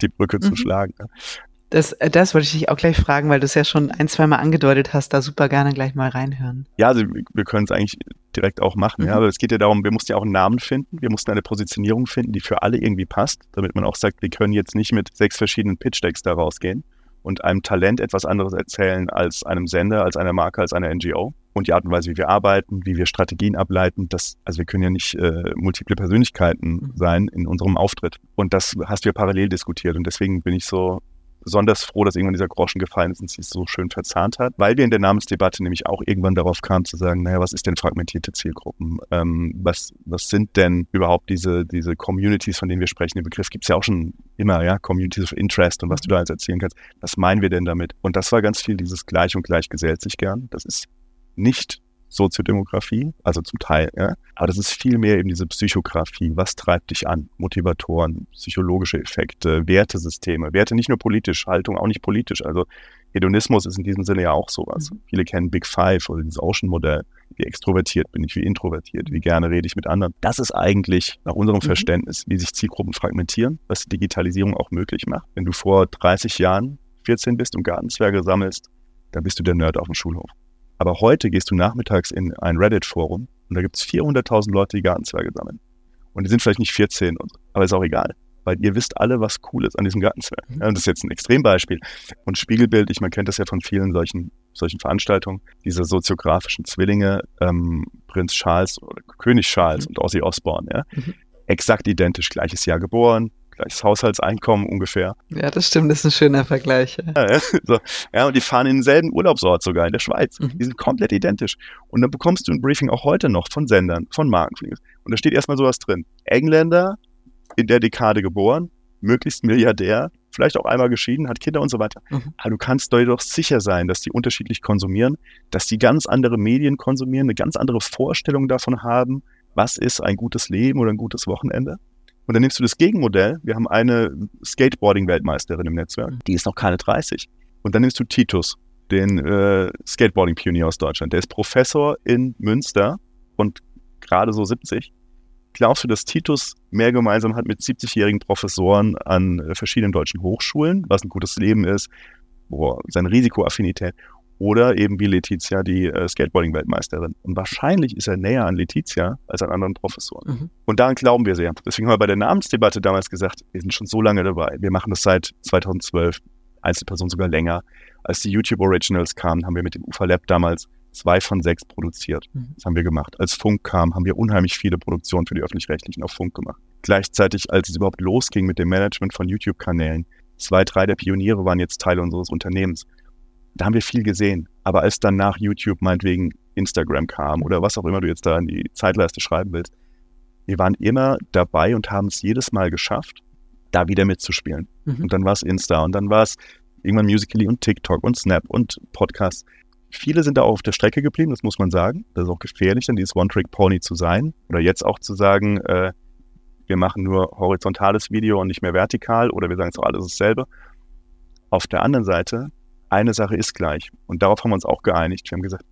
die Brücke mhm. zu schlagen. Ja. Das, äh, das wollte ich dich auch gleich fragen, weil du es ja schon ein, zwei Mal angedeutet hast, da super gerne gleich mal reinhören. Ja, also wir können es eigentlich direkt auch machen, mhm. ja, aber es geht ja darum, wir mussten ja auch einen Namen finden, wir mussten eine Positionierung finden, die für alle irgendwie passt, damit man auch sagt, wir können jetzt nicht mit sechs verschiedenen Pitch-Decks da rausgehen und einem Talent etwas anderes erzählen als einem Sender, als einer Marke, als einer NGO. Und die Art und Weise, wie wir arbeiten, wie wir Strategien ableiten, das, also wir können ja nicht äh, multiple Persönlichkeiten mhm. sein in unserem Auftritt. Und das hast du ja parallel diskutiert. Und deswegen bin ich so besonders froh, dass irgendwann dieser Groschen gefallen ist und sich so schön verzahnt hat, weil wir in der Namensdebatte nämlich auch irgendwann darauf kamen zu sagen, naja, was ist denn fragmentierte Zielgruppen? Ähm, was, was sind denn überhaupt diese, diese Communities, von denen wir sprechen? Den Begriff gibt es ja auch schon immer, ja, Communities of Interest und was du da jetzt erzählen kannst. Was meinen wir denn damit? Und das war ganz viel dieses Gleich und Gleich gesellt sich gern. Das ist nicht Soziodemografie, also zum Teil, ja. Aber das ist viel mehr eben diese Psychografie. Was treibt dich an? Motivatoren, psychologische Effekte, Wertesysteme. Werte nicht nur politisch, Haltung auch nicht politisch. Also Hedonismus ist in diesem Sinne ja auch sowas. Mhm. Viele kennen Big Five oder dieses Ocean-Modell. Wie extrovertiert bin ich, wie introvertiert, wie gerne rede ich mit anderen. Das ist eigentlich nach unserem mhm. Verständnis, wie sich Zielgruppen fragmentieren, was die Digitalisierung auch möglich macht. Wenn du vor 30 Jahren 14 bist und Gartenzwerge sammelst, dann bist du der Nerd auf dem Schulhof. Aber heute gehst du nachmittags in ein Reddit-Forum und da gibt es 400.000 Leute, die Gartenzwerge sammeln. Und die sind vielleicht nicht 14, und so, aber ist auch egal. Weil ihr wisst alle, was cool ist an diesem Gartenzwerg. Mhm. Ja, das ist jetzt ein Extrembeispiel. Und Spiegelbild, ich, man kennt das ja von vielen solchen, solchen Veranstaltungen, diese soziografischen Zwillinge, ähm, Prinz Charles oder König Charles mhm. und Ozzy Osbourne, ja. Mhm. Exakt identisch, gleiches Jahr geboren, gleiches Haushaltseinkommen ungefähr. Ja, das stimmt, das ist ein schöner Vergleich. Ja, ja, so. ja und die fahren in denselben Urlaubsort sogar in der Schweiz. Mhm. Die sind komplett identisch. Und dann bekommst du ein Briefing auch heute noch von Sendern, von Marken. Und da steht erstmal sowas drin. Engländer, in der Dekade geboren, möglichst Milliardär, vielleicht auch einmal geschieden, hat Kinder und so weiter. Mhm. Aber du kannst doch sicher sein, dass die unterschiedlich konsumieren, dass die ganz andere Medien konsumieren, eine ganz andere Vorstellung davon haben, was ist ein gutes Leben oder ein gutes Wochenende. Und dann nimmst du das Gegenmodell. Wir haben eine Skateboarding-Weltmeisterin im Netzwerk, die ist noch keine 30. Und dann nimmst du Titus, den äh, Skateboarding-Pionier aus Deutschland. Der ist Professor in Münster und gerade so 70. Glaubst du, dass Titus mehr gemeinsam hat mit 70-jährigen Professoren an äh, verschiedenen deutschen Hochschulen, was ein gutes Leben ist, wo seine Risikoaffinität oder eben wie Letizia, die äh, Skateboarding-Weltmeisterin. Und wahrscheinlich ist er näher an Letizia als an anderen Professoren. Mhm. Und daran glauben wir sehr. Deswegen haben wir bei der Namensdebatte damals gesagt, wir sind schon so lange dabei. Wir machen das seit 2012, Einzelpersonen sogar länger. Als die YouTube Originals kamen, haben wir mit dem UFA Lab damals zwei von sechs produziert. Mhm. Das haben wir gemacht. Als Funk kam, haben wir unheimlich viele Produktionen für die Öffentlich-Rechtlichen auf Funk gemacht. Gleichzeitig, als es überhaupt losging mit dem Management von YouTube-Kanälen, zwei, drei der Pioniere waren jetzt Teil unseres Unternehmens. Da haben wir viel gesehen. Aber als dann nach YouTube meinetwegen Instagram kam oder was auch immer du jetzt da in die Zeitleiste schreiben willst, wir waren immer dabei und haben es jedes Mal geschafft, da wieder mitzuspielen. Mhm. Und dann war es Insta und dann war es irgendwann Musically und TikTok und Snap und Podcasts. Viele sind da auch auf der Strecke geblieben, das muss man sagen. Das ist auch gefährlich, dann dieses One-Trick-Pony zu sein. Oder jetzt auch zu sagen, äh, wir machen nur horizontales Video und nicht mehr vertikal oder wir sagen es auch alles dasselbe. Auf der anderen Seite, eine Sache ist gleich. Und darauf haben wir uns auch geeinigt. Wir haben gesagt,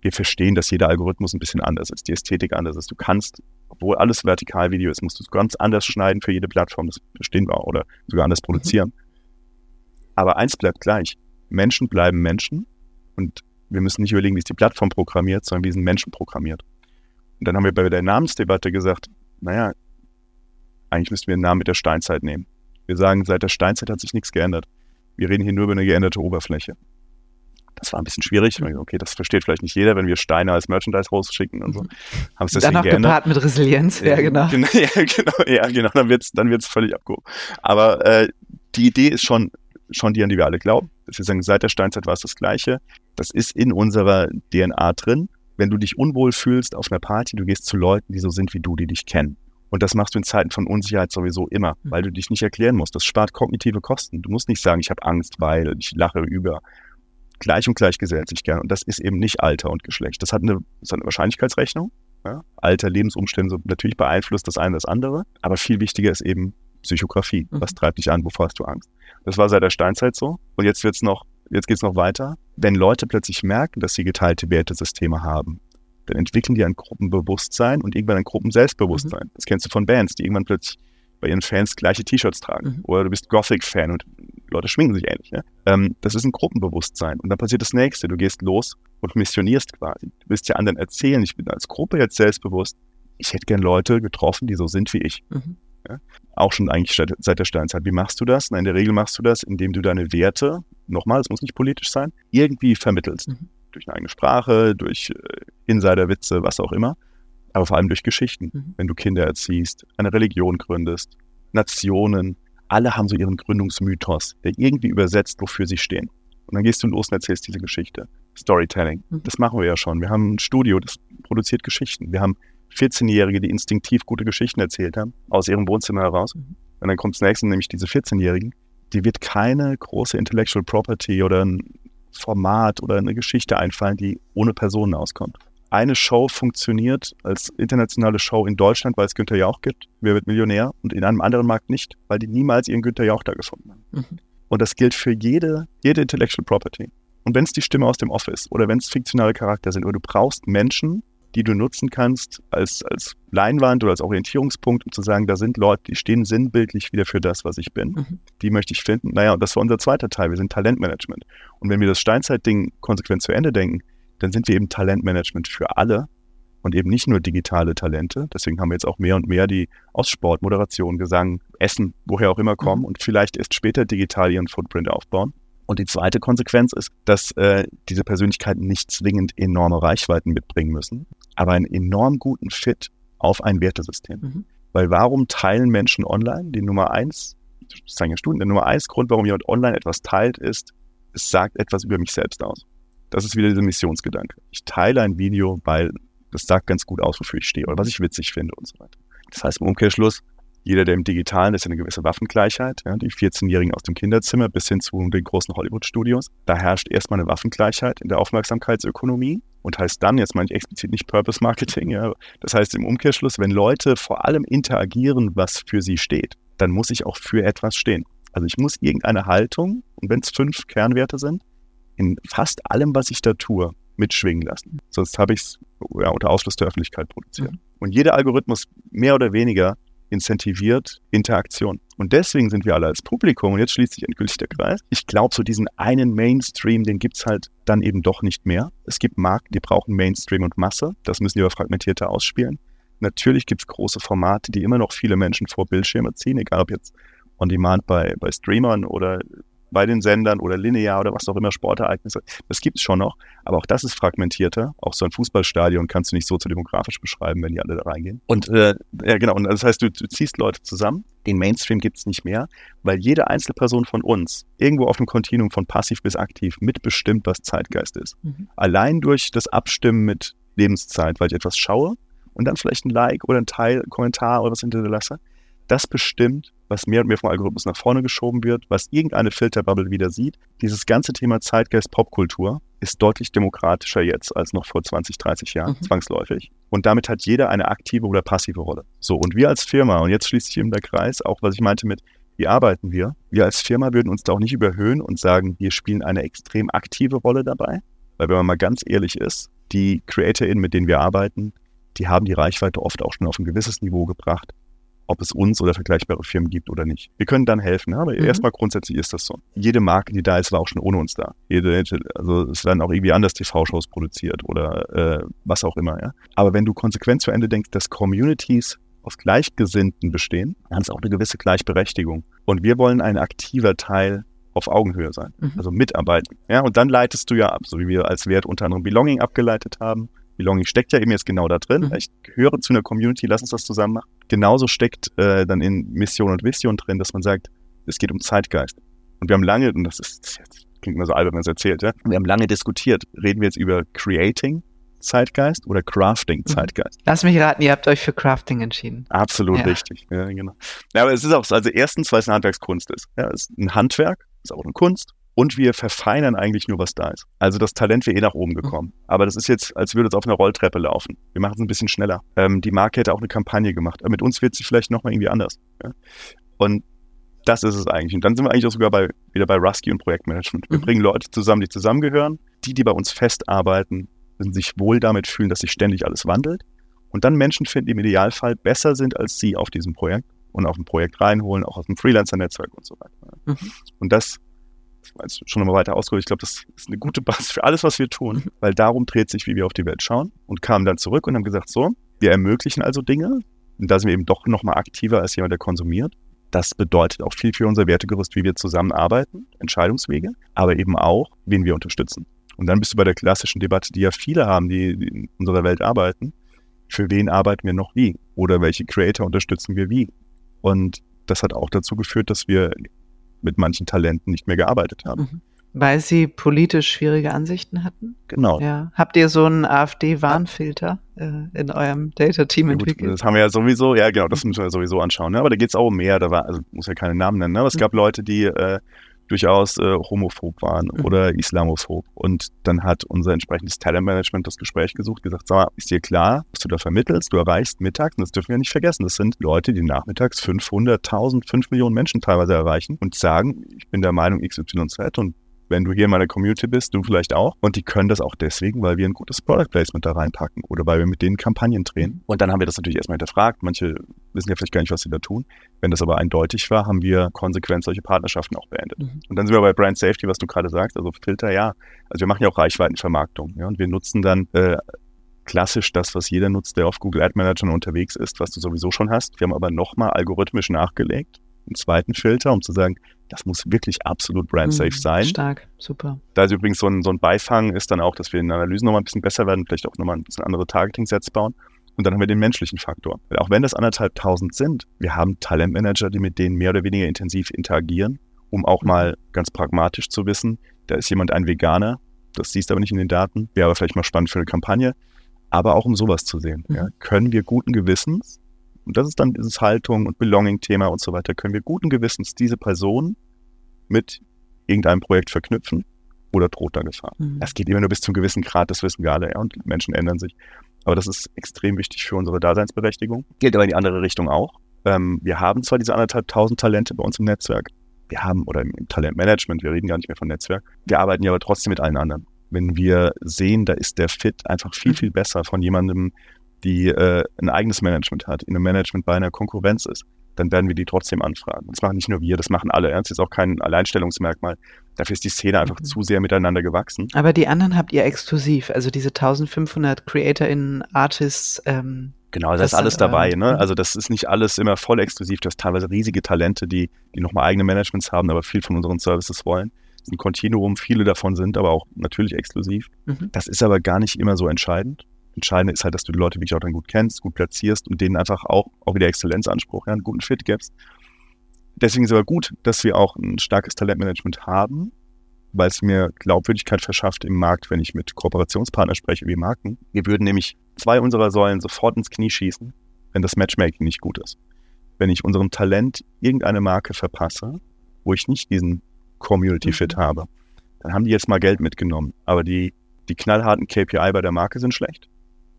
wir verstehen, dass jeder Algorithmus ein bisschen anders ist, die Ästhetik anders ist. Du kannst, obwohl alles Vertikalvideo ist, musst du es ganz anders schneiden für jede Plattform. Das verstehen wir auch. Oder sogar anders produzieren. Mhm. Aber eins bleibt gleich. Menschen bleiben Menschen und wir müssen nicht überlegen, wie ist die Plattform programmiert, sondern wie sind Menschen programmiert. Und dann haben wir bei der Namensdebatte gesagt, naja, eigentlich müssten wir einen Namen mit der Steinzeit nehmen. Wir sagen, seit der Steinzeit hat sich nichts geändert. Wir reden hier nur über eine geänderte Oberfläche. Das war ein bisschen schwierig. Okay, das versteht vielleicht nicht jeder, wenn wir Steine als Merchandise rausschicken und so. Haben es deswegen Dann auch geändert. gepaart mit Resilienz, ja, genau. Ja, genau, ja, genau dann wird es dann wird's völlig abgehoben. Aber äh, die Idee ist schon schon die, an die wir alle glauben. Wir sagen, seit der Steinzeit war es das Gleiche. Das ist in unserer DNA drin. Wenn du dich unwohl fühlst auf einer Party, du gehst zu Leuten, die so sind wie du, die dich kennen. Und das machst du in Zeiten von Unsicherheit sowieso immer, mhm. weil du dich nicht erklären musst. Das spart kognitive Kosten. Du musst nicht sagen, ich habe Angst, weil ich lache über. Gleich und gleich gesellt sich gern. Und das ist eben nicht Alter und Geschlecht. Das hat eine, das hat eine Wahrscheinlichkeitsrechnung. Ja? Alter, Lebensumstände natürlich beeinflusst das eine das andere. Aber viel wichtiger ist eben Psychografie. Mhm. Was treibt dich an? Wovor hast du Angst? Das war seit der Steinzeit so. Und jetzt wird's noch, jetzt geht's noch weiter. Wenn Leute plötzlich merken, dass sie geteilte Wertesysteme haben, dann entwickeln die ein Gruppenbewusstsein und irgendwann ein Gruppenselbstbewusstsein. Mhm. Das kennst du von Bands, die irgendwann plötzlich bei ihren Fans gleiche T-Shirts tragen. Mhm. Oder du bist Gothic-Fan und Leute schminken sich ähnlich. Ne? Ähm, das ist ein Gruppenbewusstsein. Und dann passiert das nächste. Du gehst los und missionierst quasi. Du willst ja anderen erzählen, ich bin als Gruppe jetzt selbstbewusst. Ich hätte gern Leute getroffen, die so sind wie ich. Mhm. Ja? Auch schon eigentlich seit der Steinzeit. Wie machst du das? Na, in der Regel machst du das, indem du deine Werte, nochmal, es muss nicht politisch sein, irgendwie vermittelst. Mhm. Durch eine eigene Sprache, durch äh, Insiderwitze, was auch immer. Aber vor allem durch Geschichten. Mhm. Wenn du Kinder erziehst, eine Religion gründest, Nationen, alle haben so ihren Gründungsmythos, der irgendwie übersetzt, wofür sie stehen. Und dann gehst du los und erzählst diese Geschichte. Storytelling. Mhm. Das machen wir ja schon. Wir haben ein Studio, das produziert Geschichten. Wir haben 14-Jährige, die instinktiv gute Geschichten erzählt haben, aus ihrem Wohnzimmer heraus. Mhm. Und dann kommt das nächste, nämlich diese 14-Jährigen. Die wird keine große Intellectual Property oder ein Format oder eine Geschichte einfallen, die ohne Personen auskommt. Eine Show funktioniert als internationale Show in Deutschland, weil es Günther Jauch gibt. Wer wird Millionär? Und in einem anderen Markt nicht, weil die niemals ihren Günther Jauch da gefunden haben. Mhm. Und das gilt für jede, jede Intellectual Property. Und wenn es die Stimme aus dem Office oder wenn es fiktionale Charakter sind, oder du brauchst Menschen, die du nutzen kannst als, als Leinwand oder als Orientierungspunkt, um zu sagen, da sind Leute, die stehen sinnbildlich wieder für das, was ich bin. Mhm. Die möchte ich finden. Naja, und das war unser zweiter Teil. Wir sind Talentmanagement. Und wenn wir das Steinzeit-Ding konsequent zu Ende denken, dann sind wir eben Talentmanagement für alle und eben nicht nur digitale Talente. Deswegen haben wir jetzt auch mehr und mehr, die aus Sport, Moderation, Gesang, Essen, woher auch immer kommen mhm. und vielleicht erst später digital ihren Footprint aufbauen. Und die zweite Konsequenz ist, dass äh, diese Persönlichkeiten nicht zwingend enorme Reichweiten mitbringen müssen, aber einen enorm guten Fit auf ein Wertesystem. Mhm. Weil warum teilen Menschen online? Die Nummer eins, das zeigen ja Studien, der Nummer eins Grund, warum jemand online etwas teilt, ist, es sagt etwas über mich selbst aus. Das ist wieder dieser Missionsgedanke. Ich teile ein Video, weil das sagt ganz gut aus, wofür ich stehe oder was ich witzig finde und so weiter. Das heißt im Umkehrschluss, jeder, der im Digitalen ist, eine gewisse Waffengleichheit. Ja, die 14-Jährigen aus dem Kinderzimmer bis hin zu den großen Hollywood-Studios. Da herrscht erstmal eine Waffengleichheit in der Aufmerksamkeitsökonomie und heißt dann, jetzt meine ich explizit nicht Purpose Marketing, ja, das heißt im Umkehrschluss, wenn Leute vor allem interagieren, was für sie steht, dann muss ich auch für etwas stehen. Also ich muss irgendeine Haltung, und wenn es fünf Kernwerte sind, in fast allem, was ich da tue, mitschwingen lassen. Sonst habe ich es ja, unter Ausschluss der Öffentlichkeit produziert. Mhm. Und jeder Algorithmus mehr oder weniger incentiviert Interaktion. Und deswegen sind wir alle als Publikum, und jetzt schließt sich endgültig der Kreis, ich glaube, so diesen einen Mainstream, den gibt es halt dann eben doch nicht mehr. Es gibt Marken, die brauchen Mainstream und Masse. Das müssen die aber fragmentierter ausspielen. Natürlich gibt es große Formate, die immer noch viele Menschen vor Bildschirme ziehen, egal ob jetzt on demand bei, bei Streamern oder bei den Sendern oder linear oder was auch immer, Sportereignisse. Das gibt es schon noch, aber auch das ist fragmentierter. Auch so ein Fußballstadion kannst du nicht so zu demografisch beschreiben, wenn die alle da reingehen. Und äh, ja, genau, und das heißt, du, du ziehst Leute zusammen, den Mainstream gibt es nicht mehr, weil jede Einzelperson von uns irgendwo auf dem Kontinuum von passiv bis aktiv mitbestimmt, was Zeitgeist ist. Mhm. Allein durch das Abstimmen mit Lebenszeit, weil ich etwas schaue und dann vielleicht ein Like oder ein Teil, Kommentar oder was hinterlasse, das bestimmt, was mehr und mehr vom Algorithmus nach vorne geschoben wird, was irgendeine Filterbubble wieder sieht. Dieses ganze Thema Zeitgeist Popkultur ist deutlich demokratischer jetzt als noch vor 20, 30 Jahren, mhm. zwangsläufig. Und damit hat jeder eine aktive oder passive Rolle. So, und wir als Firma, und jetzt schließt sich eben der Kreis, auch was ich meinte mit, wie arbeiten wir? Wir als Firma würden uns da auch nicht überhöhen und sagen, wir spielen eine extrem aktive Rolle dabei. Weil wenn man mal ganz ehrlich ist, die CreatorInnen, mit denen wir arbeiten, die haben die Reichweite oft auch schon auf ein gewisses Niveau gebracht ob es uns oder vergleichbare Firmen gibt oder nicht. Wir können dann helfen, aber mhm. erstmal grundsätzlich ist das so. Jede Marke, die da ist, war auch schon ohne uns da. Jede, also es werden auch irgendwie anders TV-Shows produziert oder äh, was auch immer. Ja? Aber wenn du konsequent zu Ende denkst, dass Communities aus Gleichgesinnten bestehen, dann ist auch eine gewisse Gleichberechtigung. Und wir wollen ein aktiver Teil auf Augenhöhe sein, mhm. also mitarbeiten. Ja, und dann leitest du ja ab, so wie wir als Wert unter anderem Belonging abgeleitet haben Belonging steckt ja eben jetzt genau da drin. Mhm. Ich gehöre zu einer Community, lass uns das zusammen machen. Genauso steckt äh, dann in Mission und Vision drin, dass man sagt, es geht um Zeitgeist. Und wir haben lange, und das ist, das klingt immer so albern, wenn es erzählt, ja, wir haben lange diskutiert, reden wir jetzt über Creating Zeitgeist oder Crafting mhm. Zeitgeist? Lass mich raten, ihr habt euch für Crafting entschieden. Absolut ja. richtig. Ja, genau. Ja, aber es ist auch so, also erstens, weil es eine Handwerkskunst ist. Ja, es ist ein Handwerk, ist auch eine Kunst und wir verfeinern eigentlich nur, was da ist. Also das Talent wäre eh nach oben gekommen. Mhm. Aber das ist jetzt, als würde es auf einer Rolltreppe laufen. Wir machen es ein bisschen schneller. Ähm, die Marke hätte auch eine Kampagne gemacht. Aber mit uns wird sie vielleicht nochmal irgendwie anders. Ja? Und das ist es eigentlich. Und dann sind wir eigentlich auch sogar bei, wieder bei Rusky und Projektmanagement. Wir mhm. bringen Leute zusammen, die zusammengehören. Die, die bei uns festarbeiten, müssen sich wohl damit fühlen, dass sich ständig alles wandelt. Und dann Menschen finden, die im Idealfall besser sind als sie auf diesem Projekt und auf ein Projekt reinholen, auch aus dem Freelancer-Netzwerk und so weiter. Mhm. Und das schon nochmal weiter ausgeholt, ich glaube, das ist eine gute Basis für alles, was wir tun, weil darum dreht sich, wie wir auf die Welt schauen und kamen dann zurück und haben gesagt, so, wir ermöglichen also Dinge und da sind wir eben doch nochmal aktiver als jemand, der konsumiert. Das bedeutet auch viel für unser Wertegerüst, wie wir zusammenarbeiten, Entscheidungswege, aber eben auch, wen wir unterstützen. Und dann bist du bei der klassischen Debatte, die ja viele haben, die in unserer Welt arbeiten. Für wen arbeiten wir noch wie? Oder welche Creator unterstützen wir wie? Und das hat auch dazu geführt, dass wir mit manchen Talenten nicht mehr gearbeitet haben. Mhm. Weil sie politisch schwierige Ansichten hatten? Genau. Ja. Habt ihr so einen AfD-Warnfilter äh, in eurem Data-Team ja, entwickelt? Das haben wir ja sowieso, ja genau, das müssen wir sowieso anschauen. Ne? Aber da geht es auch um mehr, da war, also muss ja keine Namen nennen, ne? aber es mhm. gab Leute, die äh, durchaus äh, homophob waren mhm. oder islamophob. Und dann hat unser entsprechendes Talentmanagement das Gespräch gesucht, gesagt, sag mal, ist dir klar, was du da vermittelst? Du erreichst mittags, und das dürfen wir nicht vergessen, das sind Leute, die nachmittags 500.000, 5 Millionen Menschen teilweise erreichen und sagen, ich bin der Meinung XYZ und wenn du hier in meiner Community bist, du vielleicht auch. Und die können das auch deswegen, weil wir ein gutes Product Placement da reinpacken oder weil wir mit denen Kampagnen drehen. Und dann haben wir das natürlich erstmal hinterfragt. Manche wissen ja vielleicht gar nicht, was sie da tun. Wenn das aber eindeutig war, haben wir konsequent solche Partnerschaften auch beendet. Mhm. Und dann sind wir bei Brand Safety, was du gerade sagst, also Filter, ja. Also wir machen ja auch Reichweitenvermarktung. Ja, und wir nutzen dann äh, klassisch das, was jeder nutzt, der auf Google Ad Manager unterwegs ist, was du sowieso schon hast. Wir haben aber nochmal algorithmisch nachgelegt, einen zweiten Filter, um zu sagen, das muss wirklich absolut brand-safe mhm, sein. Stark, super. Da ist übrigens so ein, so ein Beifang, ist dann auch, dass wir in Analysen nochmal ein bisschen besser werden, vielleicht auch nochmal ein bisschen andere Targeting-Sets bauen. Und dann haben wir den menschlichen Faktor. Weil auch wenn das anderthalb tausend sind, wir haben Talentmanager, die mit denen mehr oder weniger intensiv interagieren, um auch mal ganz pragmatisch zu wissen, da ist jemand ein Veganer, das siehst du aber nicht in den Daten, wäre aber vielleicht mal spannend für eine Kampagne, aber auch um sowas zu sehen. Mhm. Ja, können wir guten Gewissens und das ist dann dieses Haltung und Belonging-Thema und so weiter, können wir guten Gewissens diese Person mit irgendeinem Projekt verknüpfen oder droht da Gefahr. Mhm. Das geht immer nur bis zum gewissen Grad, das wissen wir alle, ja, und Menschen ändern sich. Aber das ist extrem wichtig für unsere Daseinsberechtigung. Gilt aber in die andere Richtung auch. Ähm, wir haben zwar diese anderthalb tausend Talente bei uns im Netzwerk, wir haben, oder im Talentmanagement, wir reden gar nicht mehr von Netzwerk, wir arbeiten ja aber trotzdem mit allen anderen. Wenn wir sehen, da ist der Fit einfach viel, mhm. viel besser von jemandem, die äh, ein eigenes Management hat, in einem Management bei einer Konkurrenz ist, dann werden wir die trotzdem anfragen. Das machen nicht nur wir, das machen alle. Das ist auch kein Alleinstellungsmerkmal. Dafür ist die Szene einfach mhm. zu sehr miteinander gewachsen. Aber die anderen habt ihr exklusiv, also diese 1500 CreatorInnen, Artists, ähm, Genau, da ist alles dabei. Ähm, ne? Mhm. Also das ist nicht alles immer voll exklusiv. Du hast teilweise riesige Talente, die, die nochmal eigene Managements haben, aber viel von unseren Services wollen. Das ist ein Kontinuum, viele davon sind aber auch natürlich exklusiv. Mhm. Das ist aber gar nicht immer so entscheidend. Entscheidend ist halt, dass du die Leute wirklich auch dann gut kennst, gut platzierst und denen einfach auch, auch wieder Exzellenzanspruch, ja, einen guten Fit gibst. Deswegen ist es aber gut, dass wir auch ein starkes Talentmanagement haben, weil es mir Glaubwürdigkeit verschafft im Markt, wenn ich mit Kooperationspartnern spreche wie Marken. Wir würden nämlich zwei unserer Säulen sofort ins Knie schießen, wenn das Matchmaking nicht gut ist. Wenn ich unserem Talent irgendeine Marke verpasse, wo ich nicht diesen Community Fit mhm. habe, dann haben die jetzt mal Geld mitgenommen. Aber die, die knallharten KPI bei der Marke sind schlecht.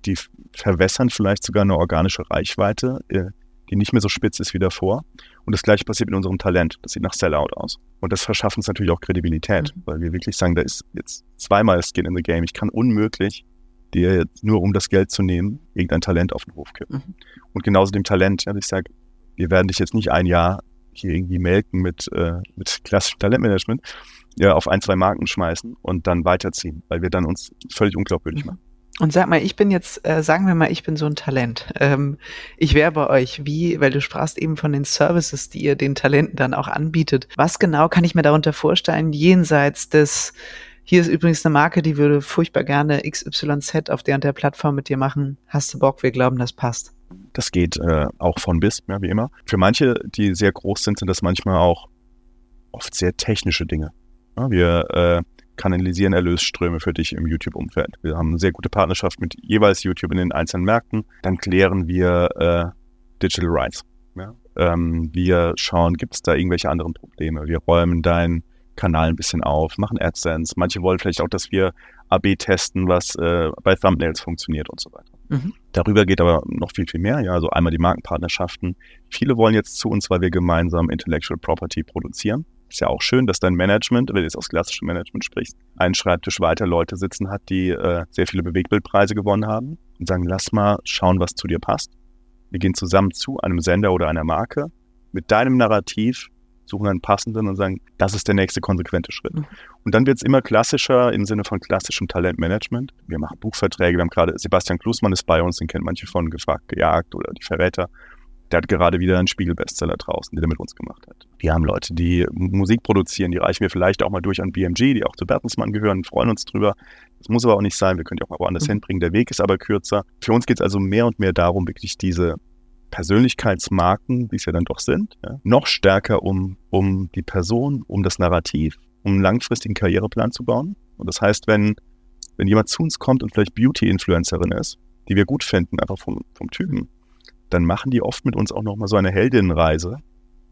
Die verwässern vielleicht sogar eine organische Reichweite, äh, die nicht mehr so spitz ist wie davor. Und das gleiche passiert mit unserem Talent. Das sieht nach Sellout aus. Und das verschafft uns natürlich auch Kredibilität, mhm. weil wir wirklich sagen, da ist jetzt zweimal Skin in the Game. Ich kann unmöglich dir jetzt nur um das Geld zu nehmen, irgendein Talent auf den Hof kippen. Mhm. Und genauso dem Talent, ja, ich sage, wir werden dich jetzt nicht ein Jahr hier irgendwie melken mit, äh, mit klassischem Talentmanagement, ja, auf ein, zwei Marken schmeißen und dann weiterziehen, weil wir dann uns völlig unglaubwürdig mhm. machen. Und sag mal, ich bin jetzt, äh, sagen wir mal, ich bin so ein Talent. Ähm, ich wäre bei euch, wie, weil du sprachst eben von den Services, die ihr den Talenten dann auch anbietet. Was genau kann ich mir darunter vorstellen, jenseits des, hier ist übrigens eine Marke, die würde furchtbar gerne XYZ auf der und der Plattform mit dir machen. Hast du Bock? Wir glauben, das passt. Das geht äh, auch von bis, ja, wie immer. Für manche, die sehr groß sind, sind das manchmal auch oft sehr technische Dinge. Ja, wir äh, kanalisieren Erlösströme für dich im YouTube-Umfeld. Wir haben eine sehr gute Partnerschaft mit jeweils YouTube in den einzelnen Märkten. Dann klären wir äh, Digital Rights. Ja? Ähm, wir schauen, gibt es da irgendwelche anderen Probleme? Wir räumen deinen Kanal ein bisschen auf, machen AdSense. Manche wollen vielleicht auch, dass wir AB testen, was äh, bei Thumbnails funktioniert und so weiter. Mhm. Darüber geht aber noch viel, viel mehr. Ja, also einmal die Markenpartnerschaften. Viele wollen jetzt zu uns, weil wir gemeinsam Intellectual Property produzieren. Ist ja auch schön, dass dein Management, wenn du jetzt aus klassischem Management sprichst, einen Schreibtisch weiter Leute sitzen hat, die äh, sehr viele Bewegbildpreise gewonnen haben und sagen, lass mal schauen, was zu dir passt. Wir gehen zusammen zu einem Sender oder einer Marke mit deinem Narrativ, suchen einen passenden und sagen, das ist der nächste konsequente Schritt. Mhm. Und dann wird es immer klassischer im Sinne von klassischem Talentmanagement. Wir machen Buchverträge, wir haben gerade, Sebastian Klusmann ist bei uns, den kennt manche von Gefragt, Gejagt oder Die Verräter. Der hat gerade wieder einen Spiegel-Bestseller draußen, den er mit uns gemacht hat. Wir haben Leute, die Musik produzieren, die reichen wir vielleicht auch mal durch an BMG, die auch zu Bertelsmann gehören, freuen uns drüber. Das muss aber auch nicht sein, wir können die auch mal woanders mhm. hinbringen. Der Weg ist aber kürzer. Für uns geht es also mehr und mehr darum, wirklich diese Persönlichkeitsmarken, die es ja dann doch sind, ja, noch stärker um, um die Person, um das Narrativ, um einen langfristigen Karriereplan zu bauen. Und das heißt, wenn, wenn jemand zu uns kommt und vielleicht Beauty-Influencerin ist, die wir gut finden, einfach vom, vom Typen, dann machen die oft mit uns auch nochmal so eine Heldinnenreise.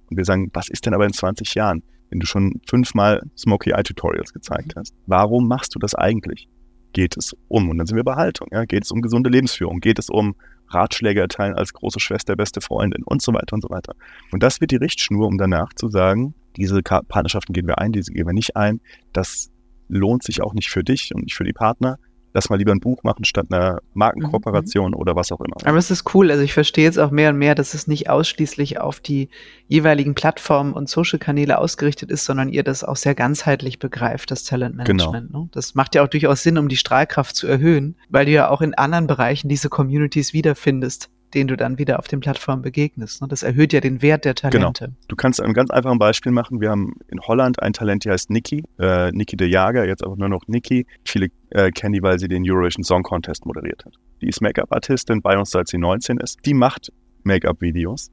Und wir sagen, was ist denn aber in 20 Jahren, wenn du schon fünfmal Smoky Eye Tutorials gezeigt hast? Warum machst du das eigentlich? Geht es um, und dann sind wir bei Haltung, ja, geht es um gesunde Lebensführung, geht es um Ratschläge erteilen als große Schwester, beste Freundin und so weiter und so weiter. Und das wird die Richtschnur, um danach zu sagen, diese Partnerschaften gehen wir ein, diese gehen wir nicht ein. Das lohnt sich auch nicht für dich und nicht für die Partner lass mal lieber ein Buch machen statt einer Markenkooperation mhm. oder was auch immer. Aber es ist cool. Also ich verstehe jetzt auch mehr und mehr, dass es nicht ausschließlich auf die jeweiligen Plattformen und Social-Kanäle ausgerichtet ist, sondern ihr das auch sehr ganzheitlich begreift, das Talentmanagement. Genau. Ne? Das macht ja auch durchaus Sinn, um die Strahlkraft zu erhöhen, weil du ja auch in anderen Bereichen diese Communities wiederfindest den du dann wieder auf den Plattformen begegnest. Ne? Das erhöht ja den Wert der Talente. Genau. Du kannst ein ganz einfaches Beispiel machen. Wir haben in Holland ein Talent, die heißt Niki, äh, Niki de Jager, jetzt aber nur noch Niki. Viele äh, kennen die, weil sie den Eurovision Song Contest moderiert hat. Die ist Make-up-Artistin bei uns, seit sie 19 ist. Die macht Make-up-Videos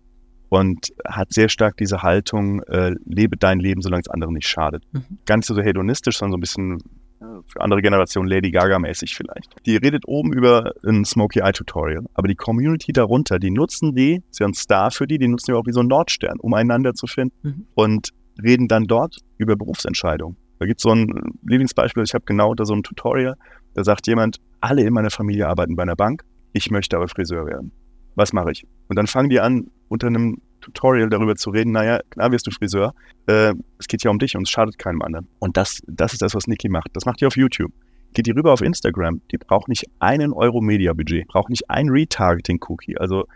und hat sehr stark diese Haltung, äh, lebe dein Leben, solange es anderen nicht schadet. Mhm. Nicht so hedonistisch, sondern so ein bisschen für andere Generationen Lady Gaga-mäßig vielleicht. Die redet oben über ein Smoky Eye Tutorial, aber die Community darunter, die nutzen die, ist ja ein Star für die, die nutzen die auch wie so ein Nordstern, um einander zu finden mhm. und reden dann dort über Berufsentscheidungen. Da gibt es so ein Lieblingsbeispiel, ich habe genau da so ein Tutorial, da sagt jemand, alle in meiner Familie arbeiten bei einer Bank, ich möchte aber Friseur werden. Was mache ich? Und dann fangen die an, unter einem Tutorial darüber zu reden, naja, klar wirst du Friseur, äh, es geht ja um dich und es schadet keinem anderen. Und das, das ist das, was Niki macht. Das macht die auf YouTube. Geht die rüber auf Instagram, die braucht nicht einen Euro Media-Budget, braucht nicht ein Retargeting-Cookie. Also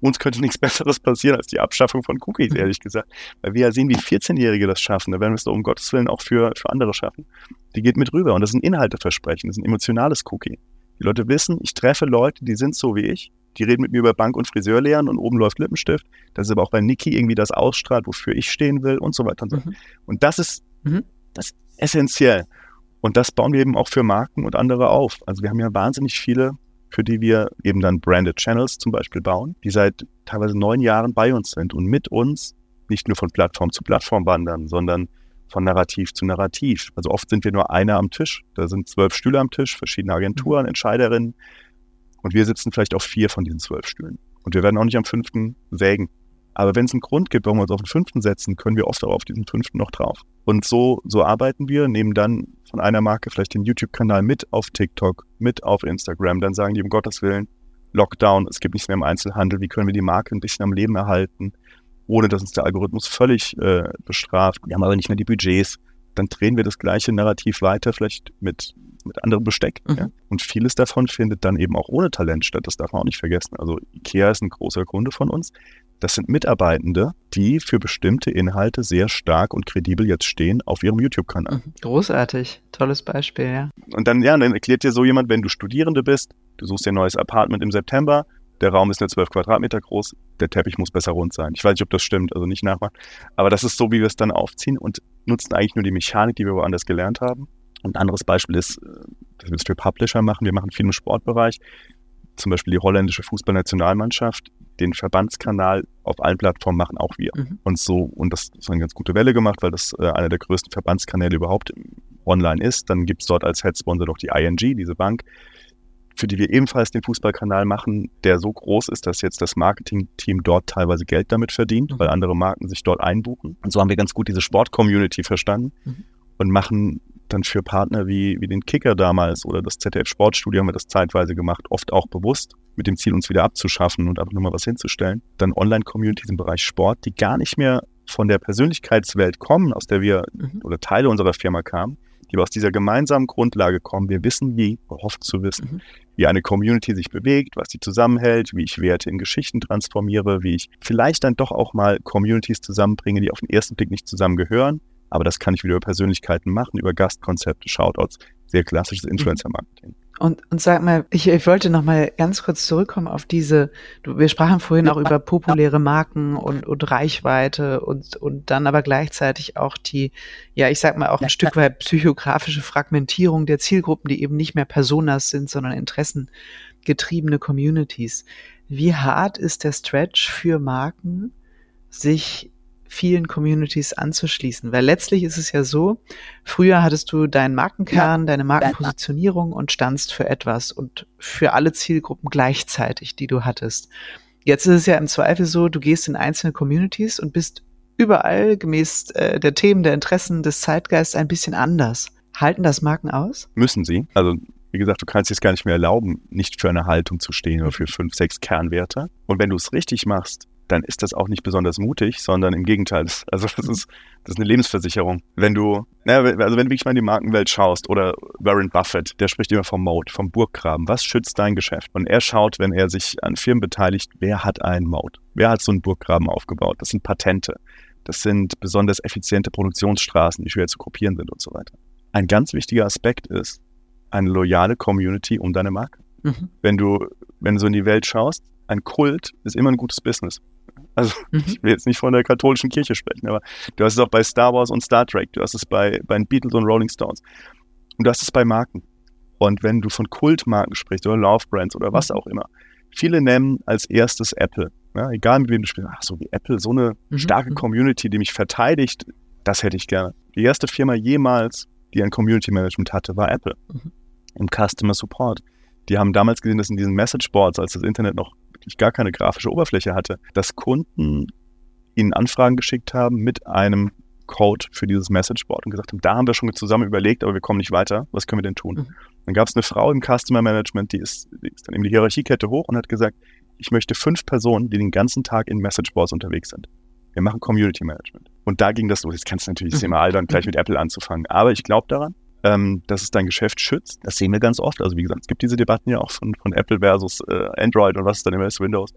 uns könnte nichts Besseres passieren als die Abschaffung von Cookies, ehrlich gesagt. Weil wir ja sehen, wie 14-Jährige das schaffen. Da werden wir es doch um Gottes Willen auch für, für andere schaffen. Die geht mit rüber und das ist ein Inhalteversprechen, das ist ein emotionales Cookie. Die Leute wissen, ich treffe Leute, die sind so wie ich die reden mit mir über Bank- und Friseurlehren und oben läuft Lippenstift. Das ist aber auch bei Niki irgendwie das ausstrahlt, wofür ich stehen will und so weiter und so. Mhm. Und das ist, mhm. das ist essentiell. Und das bauen wir eben auch für Marken und andere auf. Also wir haben ja wahnsinnig viele, für die wir eben dann Branded Channels zum Beispiel bauen, die seit teilweise neun Jahren bei uns sind und mit uns nicht nur von Plattform zu Plattform wandern, sondern von Narrativ zu Narrativ. Also oft sind wir nur einer am Tisch. Da sind zwölf Stühle am Tisch, verschiedene Agenturen, Entscheiderinnen. Und wir sitzen vielleicht auf vier von diesen zwölf Stühlen. Und wir werden auch nicht am fünften sägen. Aber wenn es einen Grund gibt, warum wir uns auf den fünften setzen, können wir oft auch auf diesen fünften noch drauf. Und so, so arbeiten wir, nehmen dann von einer Marke vielleicht den YouTube-Kanal mit auf TikTok, mit auf Instagram. Dann sagen die, um Gottes Willen, Lockdown, es gibt nichts mehr im Einzelhandel, wie können wir die Marke ein bisschen am Leben erhalten, ohne dass uns der Algorithmus völlig äh, bestraft. Wir haben aber nicht mehr die Budgets. Dann drehen wir das gleiche Narrativ weiter, vielleicht mit mit anderem Besteck. Mhm. Ja? Und vieles davon findet dann eben auch ohne Talent statt. Das darf man auch nicht vergessen. Also IKEA ist ein großer Kunde von uns. Das sind Mitarbeitende, die für bestimmte Inhalte sehr stark und kredibel jetzt stehen auf ihrem YouTube-Kanal. Mhm. Großartig. Tolles Beispiel, ja. Und dann, ja, dann erklärt dir so jemand, wenn du Studierende bist, du suchst dir ein neues Apartment im September, der Raum ist nur 12 Quadratmeter groß, der Teppich muss besser rund sein. Ich weiß nicht, ob das stimmt, also nicht nachmachen. Aber das ist so, wie wir es dann aufziehen und nutzen eigentlich nur die Mechanik, die wir woanders gelernt haben ein anderes Beispiel ist, äh, dass wir es für Publisher machen. Wir machen viel im Sportbereich. Zum Beispiel die holländische Fußballnationalmannschaft, den Verbandskanal auf allen Plattformen machen auch wir. Mhm. Und so, und das ist eine ganz gute Welle gemacht, weil das äh, einer der größten Verbandskanäle überhaupt online ist. Dann gibt es dort als Headsponsor noch die ING, diese Bank, für die wir ebenfalls den Fußballkanal machen, der so groß ist, dass jetzt das Marketingteam dort teilweise Geld damit verdient, mhm. weil andere Marken sich dort einbuchen. Und so haben wir ganz gut diese Sport-Community verstanden mhm. und machen dann für Partner wie, wie den Kicker damals oder das ZDF Sportstudio haben wir das zeitweise gemacht, oft auch bewusst, mit dem Ziel, uns wieder abzuschaffen und einfach nur mal was hinzustellen. Dann Online-Communities im Bereich Sport, die gar nicht mehr von der Persönlichkeitswelt kommen, aus der wir mhm. oder Teile unserer Firma kamen, die aber aus dieser gemeinsamen Grundlage kommen. Wir wissen, wie, hofft zu wissen, mhm. wie eine Community sich bewegt, was sie zusammenhält, wie ich Werte in Geschichten transformiere, wie ich vielleicht dann doch auch mal Communities zusammenbringe, die auf den ersten Blick nicht zusammengehören, aber das kann ich wieder über Persönlichkeiten machen, über Gastkonzepte, Shoutouts, sehr klassisches mhm. Influencer-Marketing. Und, und sag mal, ich, ich wollte noch mal ganz kurz zurückkommen auf diese, du, wir sprachen vorhin auch über populäre Marken und, und Reichweite und, und dann aber gleichzeitig auch die, ja, ich sag mal auch ein Stück weit psychografische Fragmentierung der Zielgruppen, die eben nicht mehr Personas sind, sondern interessengetriebene Communities. Wie hart ist der Stretch für Marken, sich vielen Communities anzuschließen. Weil letztlich ist es ja so, früher hattest du deinen Markenkern, ja. deine Markenpositionierung und standst für etwas und für alle Zielgruppen gleichzeitig, die du hattest. Jetzt ist es ja im Zweifel so, du gehst in einzelne Communities und bist überall gemäß äh, der Themen, der Interessen des Zeitgeists ein bisschen anders. Halten das Marken aus? Müssen sie. Also wie gesagt, du kannst es gar nicht mehr erlauben, nicht für eine Haltung zu stehen oder für fünf, sechs Kernwerte. Und wenn du es richtig machst, dann ist das auch nicht besonders mutig, sondern im Gegenteil. Das, also das ist, das ist eine Lebensversicherung. Wenn du, naja, also wenn du wirklich mal in die Markenwelt schaust oder Warren Buffett, der spricht immer vom Mode, vom Burggraben. Was schützt dein Geschäft? Und er schaut, wenn er sich an Firmen beteiligt, wer hat einen Mode? Wer hat so einen Burggraben aufgebaut? Das sind Patente. Das sind besonders effiziente Produktionsstraßen, die schwer zu kopieren sind und so weiter. Ein ganz wichtiger Aspekt ist eine loyale Community um deine Marke. Mhm. Wenn du, wenn du so in die Welt schaust, ein Kult ist immer ein gutes Business. Also mhm. ich will jetzt nicht von der katholischen Kirche sprechen, aber du hast es auch bei Star Wars und Star Trek, du hast es bei, bei den Beatles und Rolling Stones und du hast es bei Marken. Und wenn du von Kultmarken sprichst oder Love Brands oder was mhm. auch immer, viele nennen als erstes Apple. Ja, egal mit wem du spielst, ach so wie Apple, so eine mhm. starke mhm. Community, die mich verteidigt, das hätte ich gerne. Die erste Firma jemals, die ein Community Management hatte, war Apple. Mhm. Im Customer Support. Die haben damals gesehen, dass in diesen Message Boards, als das Internet noch wirklich gar keine grafische Oberfläche hatte, dass Kunden ihnen Anfragen geschickt haben mit einem Code für dieses Messageboard und gesagt haben, da haben wir schon zusammen überlegt, aber wir kommen nicht weiter. Was können wir denn tun? Mhm. Dann gab es eine Frau im Customer Management, die ist, die ist dann eben die Hierarchiekette hoch und hat gesagt, ich möchte fünf Personen, die den ganzen Tag in Messageboards unterwegs sind. Wir machen Community Management. Und da ging das los. Jetzt kannst du natürlich, das immer albern, gleich mit Apple anzufangen. Aber ich glaube daran, ähm, dass es dein Geschäft schützt. Das sehen wir ganz oft. Also wie gesagt, es gibt diese Debatten ja auch von, von Apple versus äh, Android und was ist dann immer ist Windows.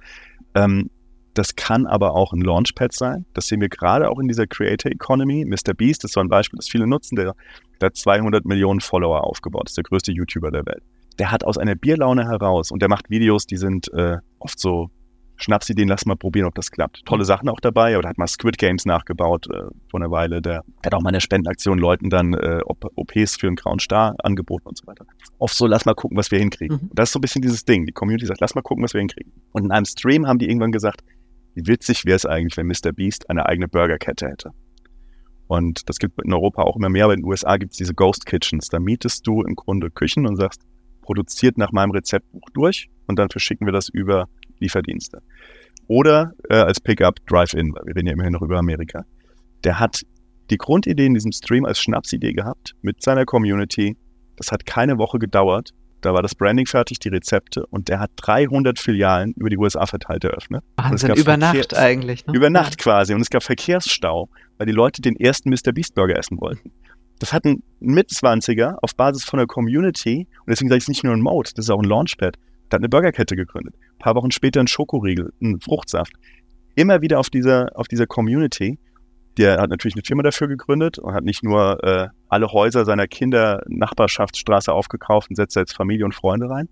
Ähm, das kann aber auch ein Launchpad sein. Das sehen wir gerade auch in dieser Creator Economy. Mr. Beast ist so ein Beispiel, das viele nutzen. Der, der hat 200 Millionen Follower aufgebaut. Ist der größte YouTuber der Welt. der hat aus einer Bierlaune heraus und der macht Videos, die sind äh, oft so Schnapsideen, lass mal probieren, ob das klappt. Tolle Sachen auch dabei, aber der hat mal Squid Games nachgebaut äh, vor einer Weile. Der hat auch mal eine Spendenaktion Leuten dann äh, OPs für einen grauen Star angeboten und so weiter. Oft so, lass mal gucken, was wir hinkriegen. Mhm. Das ist so ein bisschen dieses Ding. Die Community sagt, lass mal gucken, was wir hinkriegen. Und in einem Stream haben die irgendwann gesagt, wie witzig wäre es eigentlich, wenn Mr. Beast eine eigene Burgerkette hätte. Und das gibt in Europa auch immer mehr, aber in den USA gibt es diese Ghost Kitchens. Da mietest du im Grunde Küchen und sagst, produziert nach meinem Rezeptbuch durch und dann verschicken wir das über Lieferdienste. Oder äh, als Pickup Drive-In, weil wir reden ja immerhin noch über Amerika. Der hat die Grundidee in diesem Stream als Schnapsidee gehabt mit seiner Community. Das hat keine Woche gedauert. Da war das Branding fertig, die Rezepte und der hat 300 Filialen über die USA verteilt eröffnet. Wahnsinn, über Verkehr Nacht eigentlich. Ne? Über Nacht quasi. Und es gab Verkehrsstau, weil die Leute den ersten Mr. Beast Burger essen wollten. Das hat ein Mitzwanziger auf Basis von der Community, und deswegen sage ich es nicht nur ein Mode, das ist auch ein Launchpad, der hat eine Burgerkette gegründet. Ein paar Wochen später ein Schokoriegel, ein Fruchtsaft. Immer wieder auf dieser, auf dieser Community. Der hat natürlich eine Firma dafür gegründet und hat nicht nur äh, alle Häuser seiner Kinder Nachbarschaftsstraße aufgekauft und setzt jetzt Familie und Freunde rein.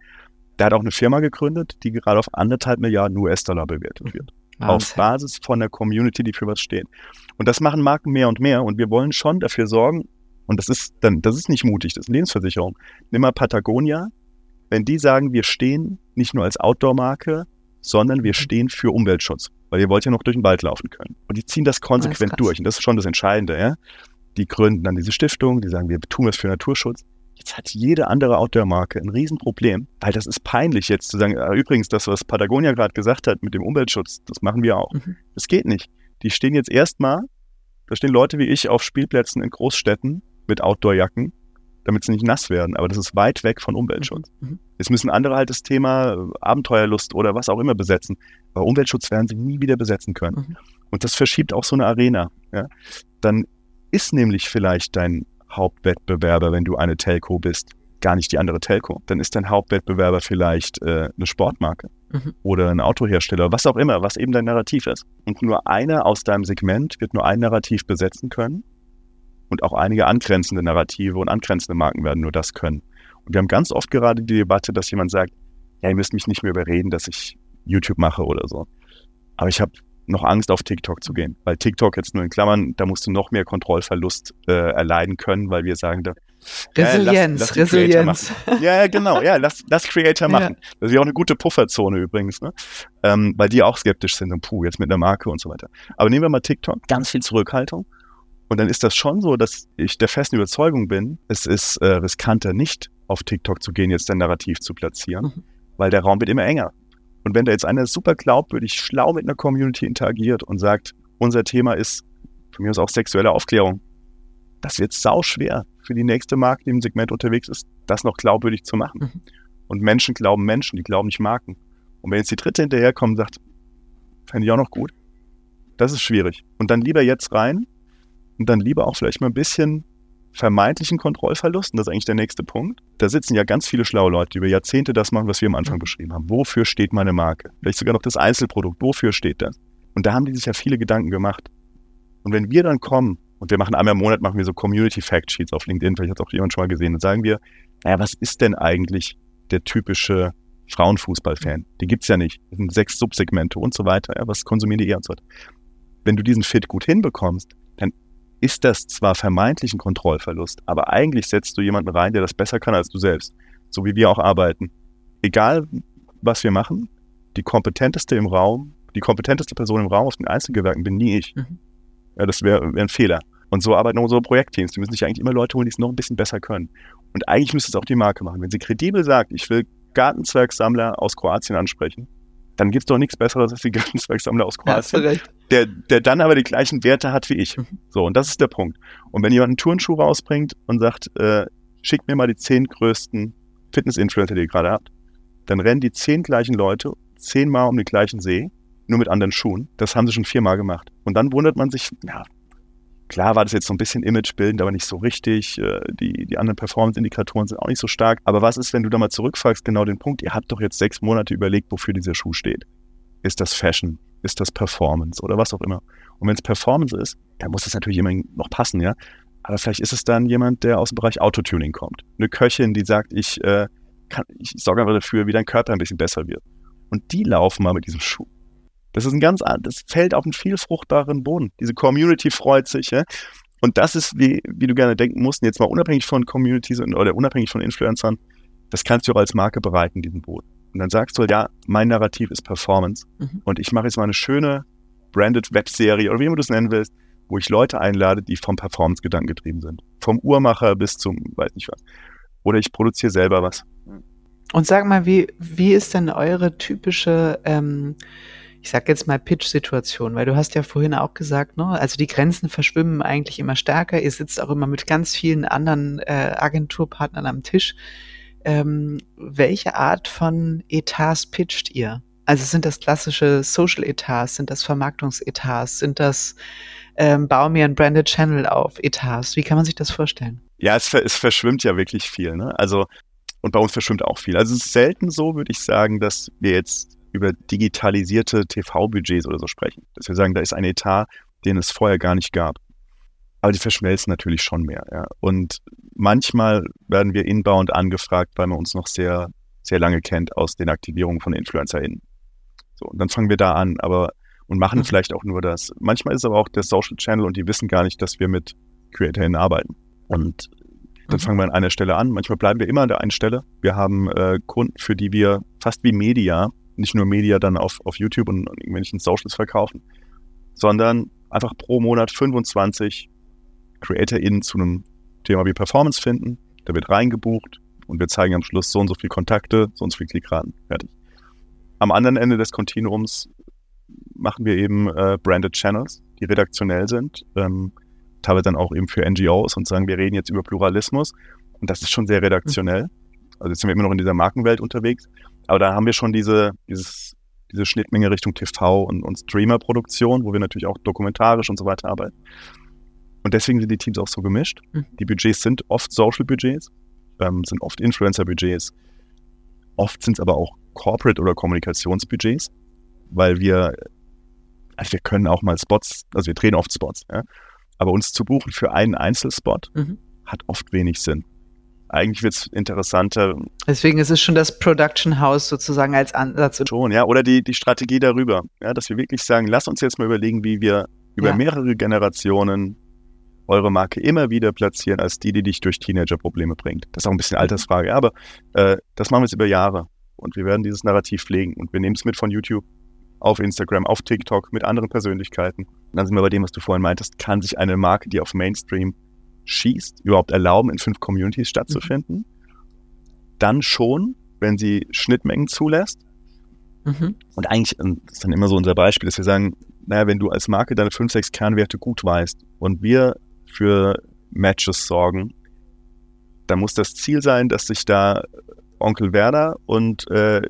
Der hat auch eine Firma gegründet, die gerade auf anderthalb Milliarden US-Dollar bewertet wird. Wahnsinn. Auf Basis von der Community, die für was steht. Und das machen Marken mehr und mehr. Und wir wollen schon dafür sorgen, und das ist dann, das ist nicht mutig, das ist Lebensversicherung. Nimm mal Patagonia, wenn die sagen, wir stehen nicht nur als Outdoor-Marke, sondern wir mhm. stehen für Umweltschutz, weil ihr wollt ja noch durch den Wald laufen können. Und die ziehen das konsequent das durch. Und das ist schon das Entscheidende, ja. Die gründen dann diese Stiftung, die sagen, wir tun es für Naturschutz. Jetzt hat jede andere Outdoor-Marke ein Riesenproblem, weil das ist peinlich jetzt zu sagen, äh, übrigens, das, was Patagonia gerade gesagt hat mit dem Umweltschutz, das machen wir auch. Mhm. Das geht nicht. Die stehen jetzt erstmal, da stehen Leute wie ich auf Spielplätzen in Großstädten mit Outdoor-Jacken damit sie nicht nass werden. Aber das ist weit weg von Umweltschutz. Mhm. mhm. Jetzt müssen andere halt das Thema äh, Abenteuerlust oder was auch immer besetzen. Aber Umweltschutz werden sie nie wieder besetzen können. Mhm. Und das verschiebt auch so eine Arena. Ja? Dann ist nämlich vielleicht dein Hauptwettbewerber, wenn du eine Telco bist, gar nicht die andere Telco. Dann ist dein Hauptwettbewerber vielleicht äh, eine Sportmarke mhm. oder ein Autohersteller, was auch immer, was eben dein Narrativ ist. Und nur einer aus deinem Segment wird nur ein Narrativ besetzen können und auch einige angrenzende Narrative und angrenzende Marken werden nur das können. Und wir haben ganz oft gerade die Debatte, dass jemand sagt, ja, ihr müsst mich nicht mehr überreden, dass ich YouTube mache oder so. Aber ich habe noch Angst, auf TikTok zu gehen, weil TikTok jetzt nur in Klammern, da musst du noch mehr Kontrollverlust äh, erleiden können, weil wir sagen, da, Resilienz, ja, lass, lass Resilienz. Ja, genau, ja, lass, lass Creator machen. Ja. Das ist ja auch eine gute Pufferzone übrigens, ne? Ähm, weil die auch skeptisch sind und puh, jetzt mit einer Marke und so weiter. Aber nehmen wir mal TikTok, ganz viel Zurückhaltung. Und dann ist das schon so, dass ich der festen Überzeugung bin, es ist äh, riskanter, nicht auf TikTok zu gehen, jetzt ein Narrativ zu platzieren, mhm. weil der Raum wird immer enger. Und wenn da jetzt einer super glaubwürdig, schlau mit einer Community interagiert und sagt, unser Thema ist von mir aus auch sexuelle Aufklärung, das wird sau schwer für die nächste Marke, die im Segment unterwegs ist, das noch glaubwürdig zu machen. Mhm. Und Menschen glauben Menschen, die glauben nicht Marken. Und wenn jetzt die dritte hinterherkommt und sagt, fände ich auch noch gut, das ist schwierig. Und dann lieber jetzt rein und dann lieber auch vielleicht mal ein bisschen vermeintlichen Kontrollverlust, und das ist eigentlich der nächste Punkt. Da sitzen ja ganz viele schlaue Leute, die über Jahrzehnte das machen, was wir am Anfang mhm. beschrieben haben. Wofür steht meine Marke? Vielleicht sogar noch das Einzelprodukt. Wofür steht das? Und da haben die sich ja viele Gedanken gemacht. Und wenn wir dann kommen, und wir machen einmal im Monat, machen wir so Community Fact Sheets auf LinkedIn, vielleicht hat es auch jemand schon mal gesehen, und sagen wir, naja, was ist denn eigentlich der typische Frauenfußballfan? Die gibt's ja nicht. Das sind sechs Subsegmente und so weiter. Ja, was konsumieren die eher und so weiter. Wenn du diesen Fit gut hinbekommst, dann ist das zwar vermeintlich ein Kontrollverlust, aber eigentlich setzt du jemanden rein, der das besser kann als du selbst. So wie wir auch arbeiten. Egal, was wir machen, die kompetenteste im Raum, die kompetenteste Person im Raum auf den Einzelgewerken bin nie ich. Mhm. Ja, das wäre wär ein Fehler. Und so arbeiten unsere Projektteams. Die müssen sich eigentlich immer Leute holen, die es noch ein bisschen besser können. Und eigentlich müsste es auch die Marke machen. Wenn sie kredibel sagt, ich will Gartenzwergsammler aus Kroatien ansprechen, dann gibt es doch nichts Besseres als die Gartenzwergsammler aus Kroatien, ja, der, der dann aber die gleichen Werte hat wie ich. Mhm. So, und das ist der Punkt. Und wenn jemand einen Turnschuh rausbringt und sagt, äh, schickt mir mal die zehn größten Fitness-Influencer, die ihr gerade habt, dann rennen die zehn gleichen Leute zehnmal um den gleichen See, nur mit anderen Schuhen. Das haben sie schon viermal gemacht. Und dann wundert man sich, ja, Klar war das jetzt so ein bisschen imagebildend, aber nicht so richtig. Äh, die, die anderen Performance-Indikatoren sind auch nicht so stark. Aber was ist, wenn du da mal zurückfragst, genau den Punkt, ihr habt doch jetzt sechs Monate überlegt, wofür dieser Schuh steht. Ist das Fashion? Ist das Performance oder was auch immer? Und wenn es Performance ist, dann muss es natürlich immer noch passen, ja. Aber vielleicht ist es dann jemand, der aus dem Bereich Autotuning kommt. Eine Köchin, die sagt, ich äh, kann, ich sorge einfach dafür, wie dein Körper ein bisschen besser wird. Und die laufen mal mit diesem Schuh. Das ist ein ganz, das fällt auf einen viel fruchtbaren Boden. Diese Community freut sich, ja. Und das ist, wie, wie du gerne denken musst, jetzt mal unabhängig von Communities oder unabhängig von Influencern, das kannst du auch als Marke bereiten, diesen Boden. Und dann sagst du halt, ja, mein Narrativ ist Performance. Mhm. Und ich mache jetzt mal eine schöne branded Webserie oder wie immer du es nennen willst, wo ich Leute einlade, die vom Performance-Gedanken getrieben sind. Vom Uhrmacher bis zum, weiß nicht was. Oder ich produziere selber was. Und sag mal, wie, wie ist denn eure typische, ähm, ich sag jetzt mal Pitch-Situation, weil du hast ja vorhin auch gesagt, ne, also die Grenzen verschwimmen eigentlich immer stärker. Ihr sitzt auch immer mit ganz vielen anderen äh, Agenturpartnern am Tisch. Ähm, welche Art von Etats pitcht ihr? Also sind das klassische Social Etats, sind das Vermarktungsetats, sind das ähm, bau mir ein Branded Channel auf Etats? Wie kann man sich das vorstellen? Ja, es, es verschwimmt ja wirklich viel. Ne? Also und bei uns verschwimmt auch viel. Also es ist selten so, würde ich sagen, dass wir jetzt über digitalisierte TV-Budgets oder so sprechen. Dass wir sagen, da ist ein Etat, den es vorher gar nicht gab. Aber die verschmelzen natürlich schon mehr. Ja. Und manchmal werden wir inbound angefragt, weil man uns noch sehr, sehr lange kennt aus den Aktivierungen von InfluencerInnen. So, und dann fangen wir da an, aber und machen mhm. vielleicht auch nur das. Manchmal ist aber auch der Social Channel und die wissen gar nicht, dass wir mit CreatorInnen arbeiten. Und dann mhm. fangen wir an einer Stelle an. Manchmal bleiben wir immer an der einen Stelle. Wir haben äh, Kunden, für die wir fast wie Media, nicht nur Media dann auf, auf YouTube und, und irgendwelchen Socials verkaufen, sondern einfach pro Monat 25 CreatorInnen zu einem Thema wie Performance finden. Da wird reingebucht und wir zeigen am Schluss so und so viele Kontakte, so und so viele Klickraten. Fertig. Am anderen Ende des Kontinuums machen wir eben äh, Branded Channels, die redaktionell sind. Ähm, teilweise dann auch eben für NGOs und sagen, wir reden jetzt über Pluralismus. Und das ist schon sehr redaktionell. Also jetzt sind wir immer noch in dieser Markenwelt unterwegs. Aber da haben wir schon diese, dieses, diese Schnittmenge Richtung TV und, und Streamer-Produktion, wo wir natürlich auch dokumentarisch und so weiter arbeiten. Und deswegen sind die Teams auch so gemischt. Mhm. Die Budgets sind oft Social-Budgets, ähm, sind oft Influencer-Budgets. Oft sind es aber auch Corporate- oder Kommunikationsbudgets, weil wir, also wir können auch mal Spots, also wir drehen oft Spots, ja? aber uns zu buchen für einen Einzelspot mhm. hat oft wenig Sinn. Eigentlich wird es interessanter. Deswegen ist es schon das Production House sozusagen als Ansatz. Schon, ja. Oder die, die Strategie darüber. Ja, dass wir wirklich sagen, lass uns jetzt mal überlegen, wie wir über ja. mehrere Generationen eure Marke immer wieder platzieren als die, die dich durch Teenager-Probleme bringt. Das ist auch ein bisschen Altersfrage, aber äh, das machen wir jetzt über Jahre. Und wir werden dieses Narrativ pflegen. Und wir nehmen es mit von YouTube auf Instagram, auf TikTok, mit anderen Persönlichkeiten. Und dann sind wir bei dem, was du vorhin meintest, kann sich eine Marke, die auf Mainstream schießt, überhaupt erlauben, in fünf Communities stattzufinden? Mhm. Dann schon, wenn sie Schnittmengen zulässt. Mhm. Und eigentlich, das ist dann immer so unser Beispiel, dass wir sagen, naja, wenn du als Marke deine fünf, sechs Kernwerte gut weißt und wir für Matches sorgen, dann muss das Ziel sein, dass sich da Onkel Werner und äh,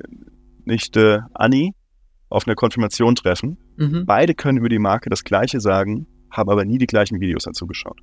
Nichte Anni auf einer Konfirmation treffen. Mhm. Beide können über die Marke das Gleiche sagen, haben aber nie die gleichen Videos dazu geschaut.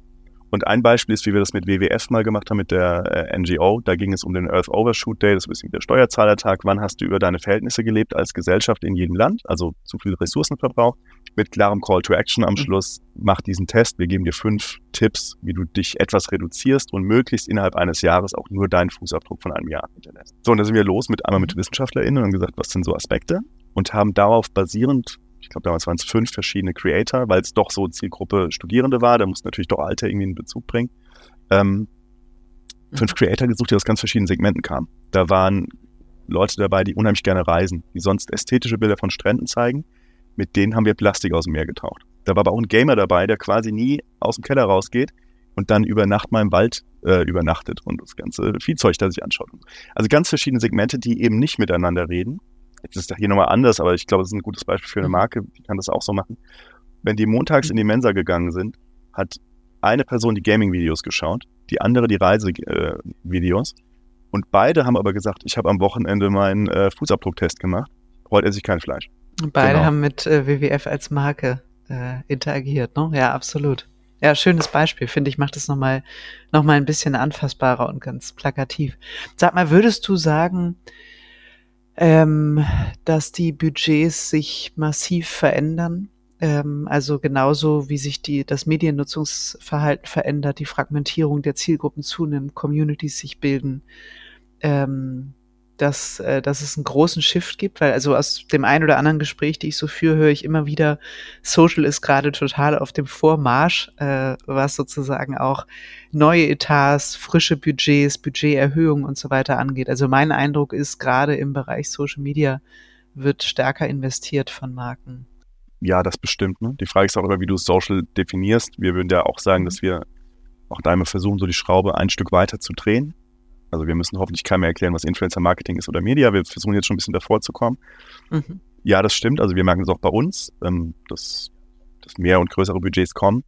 Und ein Beispiel ist, wie wir das mit WWF mal gemacht haben, mit der äh, NGO. Da ging es um den Earth Overshoot Day, das ist ein bisschen der Steuerzahlertag. Wann hast du über deine Verhältnisse gelebt als Gesellschaft in jedem Land? Also zu viel Ressourcen verbraucht. Mit klarem Call to Action am mhm. Schluss. Mach diesen Test. Wir geben dir fünf Tipps, wie du dich etwas reduzierst und möglichst innerhalb eines Jahres auch nur deinen Fußabdruck von einem Jahr hinterlässt. So, und da sind wir los mit einmal mit mhm. WissenschaftlerInnen und haben gesagt, was sind so Aspekte? Und haben darauf basierend ich glaube, damals waren es fünf verschiedene Creator, weil es doch so Zielgruppe Studierende war. Da mussten natürlich doch Alter irgendwie in Bezug bringen. Ähm, fünf Creator gesucht, die aus ganz verschiedenen Segmenten kamen. Da waren Leute dabei, die unheimlich gerne reisen, die sonst ästhetische Bilder von Stränden zeigen. Mit denen haben wir Plastik aus dem Meer getaucht. Da war aber auch ein Gamer dabei, der quasi nie aus dem Keller rausgeht und dann über Nacht mal im Wald äh, übernachtet und das ganze Viehzeug da sich anschaut. Also ganz verschiedene Segmente, die eben nicht miteinander reden, Jetzt ist das hier nochmal anders, aber ich glaube, es ist ein gutes Beispiel für eine mhm. Marke, die kann das auch so machen. Wenn die montags in die Mensa gegangen sind, hat eine Person die Gaming-Videos geschaut, die andere die Reisevideos. Äh, und beide haben aber gesagt, ich habe am Wochenende meinen äh, Fußabdrucktest gemacht. Heute esse ich kein Fleisch. Beide genau. haben mit äh, WWF als Marke äh, interagiert, ne? Ja, absolut. Ja, schönes Beispiel, finde ich, macht es nochmal noch mal ein bisschen anfassbarer und ganz plakativ. Sag mal, würdest du sagen, ähm, dass die Budgets sich massiv verändern. Ähm, also genauso wie sich die, das Mediennutzungsverhalten verändert, die Fragmentierung der Zielgruppen zunimmt, Communities sich bilden. Ähm, dass, äh, dass es einen großen Shift gibt, weil also aus dem einen oder anderen Gespräch, die ich so führe, höre ich immer wieder, Social ist gerade total auf dem Vormarsch, äh, was sozusagen auch neue Etats, frische Budgets, Budgeterhöhungen und so weiter angeht. Also mein Eindruck ist, gerade im Bereich Social Media wird stärker investiert von Marken. Ja, das bestimmt. Ne? Die Frage ist auch immer, wie du Social definierst. Wir würden ja auch sagen, dass wir auch da immer versuchen, so die Schraube ein Stück weiter zu drehen. Also wir müssen hoffentlich keinem mehr erklären, was Influencer-Marketing ist oder Media. Wir versuchen jetzt schon ein bisschen davor zu kommen. Mhm. Ja, das stimmt. Also wir merken es auch bei uns, ähm, dass, dass mehr und größere Budgets kommen.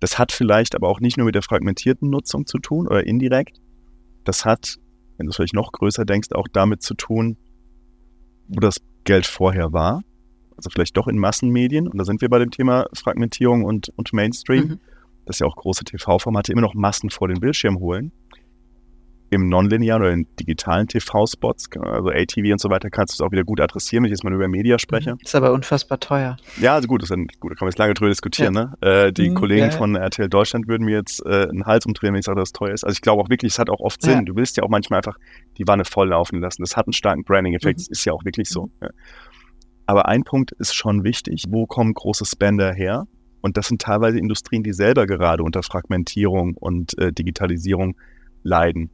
Das hat vielleicht aber auch nicht nur mit der fragmentierten Nutzung zu tun oder indirekt. Das hat, wenn du es vielleicht noch größer denkst, auch damit zu tun, wo das Geld vorher war. Also vielleicht doch in Massenmedien. Und da sind wir bei dem Thema Fragmentierung und, und Mainstream. Mhm. Dass ja auch große TV-Formate immer noch Massen vor den Bildschirm holen im nonlinearen oder in digitalen TV-Spots, also ATV und so weiter, kannst du es auch wieder gut adressieren, wenn ich jetzt mal über Media spreche. Mhm. Ist aber unfassbar teuer. Ja, also gut, das ist gut da kann man jetzt lange drüber diskutieren. Ja. Ne? Äh, die mhm, Kollegen ja, ja. von RTL Deutschland würden mir jetzt äh, einen Hals umdrehen, wenn ich sage, dass es teuer ist. Also ich glaube auch wirklich, es hat auch oft Sinn. Du willst ja auch manchmal einfach die Wanne voll laufen lassen. Das hat einen starken Branding-Effekt, mhm. ist ja auch wirklich so. Mhm. Aber ein Punkt ist schon wichtig. Wo kommen große Spender her? Und das sind teilweise Industrien, die selber gerade unter Fragmentierung und äh, Digitalisierung leiden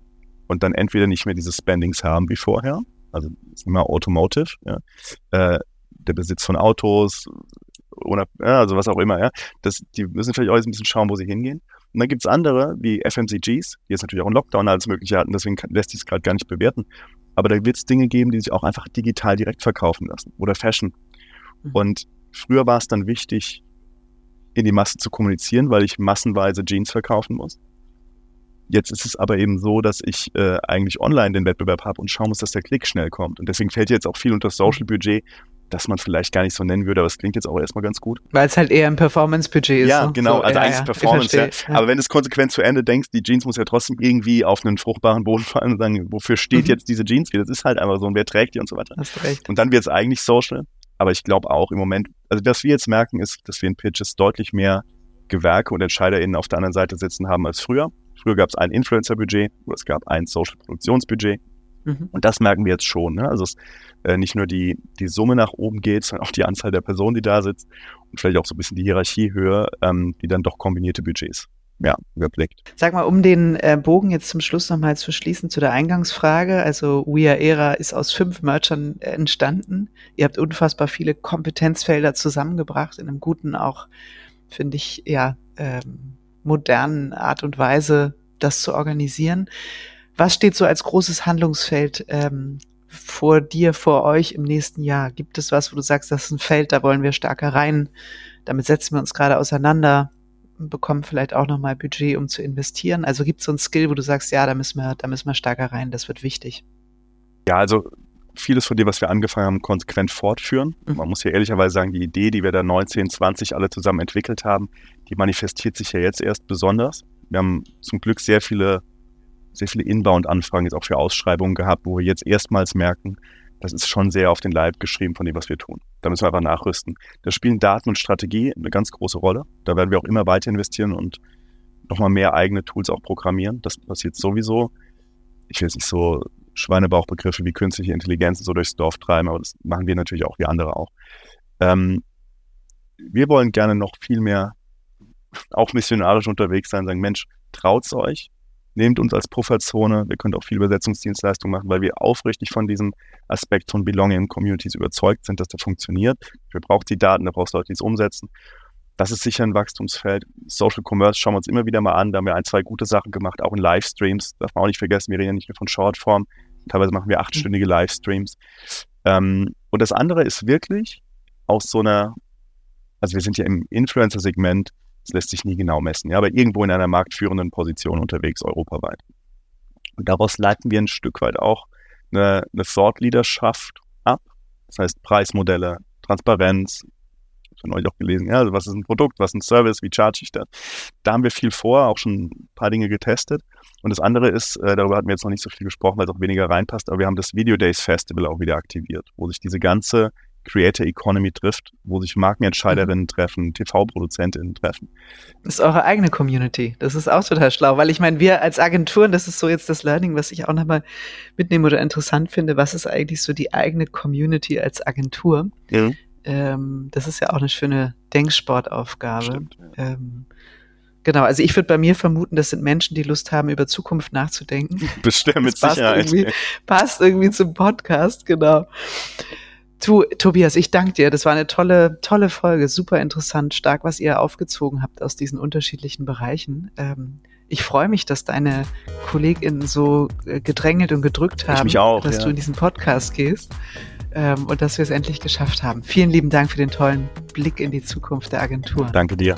und dann entweder nicht mehr diese Spendings haben wie vorher, also immer Automotive, ja, äh, der Besitz von Autos, oder, ja, also was auch immer, ja, das, die müssen vielleicht auch ein bisschen schauen, wo sie hingehen. Und dann gibt's andere, wie FMCGs, die jetzt natürlich auch einen Lockdown als Mögliche hatten, deswegen lässt sich es gerade gar nicht bewerten. Aber da wird es Dinge geben, die sich auch einfach digital direkt verkaufen lassen oder Fashion. Mhm. Und früher war es dann wichtig, in die Masse zu kommunizieren, weil ich massenweise Jeans verkaufen muss. Jetzt ist es aber eben so, dass ich äh, eigentlich online den Wettbewerb habe und schauen muss, dass der Klick schnell kommt. Und deswegen fällt jetzt auch viel unter Social Budget, das man vielleicht gar nicht so nennen würde, aber es klingt jetzt auch erstmal ganz gut. Weil es halt eher ein Performance-Budget ist. Ja, so. genau, also ja, eigentlich ja, Performance, ja. Aber wenn du es konsequent zu Ende denkst, die Jeans muss ja trotzdem irgendwie auf einen fruchtbaren Boden fallen und sagen, wofür steht mhm. jetzt diese Jeans? Das ist halt einfach so und wer trägt die und so weiter. Hast recht. Und dann wird es eigentlich Social. Aber ich glaube auch im Moment, also was wir jetzt merken, ist, dass wir in Pitches deutlich mehr Gewerke und EntscheiderInnen auf der anderen Seite sitzen haben als früher. Früher gab es ein Influencer-Budget oder es gab ein Social-Produktionsbudget. Mhm. Und das merken wir jetzt schon. Ne? Also es, äh, nicht nur die, die Summe nach oben geht, sondern auch die Anzahl der Personen, die da sitzt und vielleicht auch so ein bisschen die Hierarchiehöhe, ähm, die dann doch kombinierte Budgets ja, überblickt. Sag mal, um den äh, Bogen jetzt zum Schluss nochmal zu schließen zu der Eingangsfrage. Also We Are Era ist aus fünf Merchern äh, entstanden. Ihr habt unfassbar viele Kompetenzfelder zusammengebracht in einem guten, auch, finde ich, ja, ähm, modernen Art und Weise, das zu organisieren. Was steht so als großes Handlungsfeld ähm, vor dir, vor euch im nächsten Jahr? Gibt es was, wo du sagst, das ist ein Feld, da wollen wir stärker rein, damit setzen wir uns gerade auseinander, bekommen vielleicht auch nochmal Budget, um zu investieren? Also gibt es so ein Skill, wo du sagst, ja, da müssen wir, da müssen wir stärker rein, das wird wichtig. Ja, also vieles von dem, was wir angefangen haben, konsequent fortführen. Mhm. Man muss ja ehrlicherweise sagen, die Idee, die wir da 19, 20 alle zusammen entwickelt haben, die manifestiert sich ja jetzt erst besonders. Wir haben zum Glück sehr viele, sehr viele Inbound-Anfragen jetzt auch für Ausschreibungen gehabt, wo wir jetzt erstmals merken, das ist schon sehr auf den Leib geschrieben von dem, was wir tun. Da müssen wir einfach nachrüsten. Da spielen Daten und Strategie eine ganz große Rolle. Da werden wir auch immer weiter investieren und nochmal mehr eigene Tools auch programmieren. Das passiert sowieso. Ich will jetzt nicht so Schweinebauchbegriffe wie künstliche Intelligenz so durchs Dorf treiben, aber das machen wir natürlich auch, wie andere auch. Ähm, wir wollen gerne noch viel mehr auch missionarisch unterwegs sein, sagen, Mensch, traut's euch, nehmt uns als Pufferzone, wir können auch viel Übersetzungsdienstleistung machen, weil wir aufrichtig von diesem Aspekt von Belonging in Communities überzeugt sind, dass der funktioniert. Wir brauchen die Daten, da brauchst du Leute, die es umsetzen. Das ist sicher ein Wachstumsfeld. Social Commerce schauen wir uns immer wieder mal an. Da haben wir ein, zwei gute Sachen gemacht, auch in Livestreams. Darf man auch nicht vergessen, wir reden ja nicht nur von Shortform. Teilweise machen wir achtstündige Livestreams. Ähm, und das andere ist wirklich aus so einer, also wir sind ja im Influencer-Segment, das lässt sich nie genau messen, ja, aber irgendwo in einer marktführenden Position unterwegs europaweit. Und daraus leiten wir ein Stück weit auch eine, eine Thought-Leaderschaft ab. Das heißt Preismodelle, Transparenz, von euch auch gelesen, ja, also was ist ein Produkt, was ist ein Service, wie charge ich das? Da haben wir viel vor, auch schon ein paar Dinge getestet. Und das andere ist, äh, darüber hatten wir jetzt noch nicht so viel gesprochen, weil es auch weniger reinpasst, aber wir haben das Video Days Festival auch wieder aktiviert, wo sich diese ganze Creator Economy trifft, wo sich Markenentscheiderinnen mhm. treffen, TV-Produzentinnen treffen. Das ist eure eigene Community. Das ist auch total schlau, weil ich meine, wir als Agenturen, das ist so jetzt das Learning, was ich auch nochmal mitnehme oder interessant finde, was ist eigentlich so die eigene Community als Agentur? Ja. Ähm, das ist ja auch eine schöne Denksportaufgabe. Stimmt, ja. ähm, Genau, also ich würde bei mir vermuten, das sind Menschen, die Lust haben, über Zukunft nachzudenken. Bestimmt, mit passt Sicherheit. Irgendwie, passt irgendwie zum Podcast, genau. Du, Tobias, ich danke dir. Das war eine tolle, tolle Folge. Super interessant, stark, was ihr aufgezogen habt aus diesen unterschiedlichen Bereichen. Ähm, ich freue mich, dass deine KollegInnen so äh, gedrängelt und gedrückt haben, dass ja. du in diesen Podcast gehst ähm, und dass wir es endlich geschafft haben. Vielen lieben Dank für den tollen Blick in die Zukunft der Agentur. Danke dir.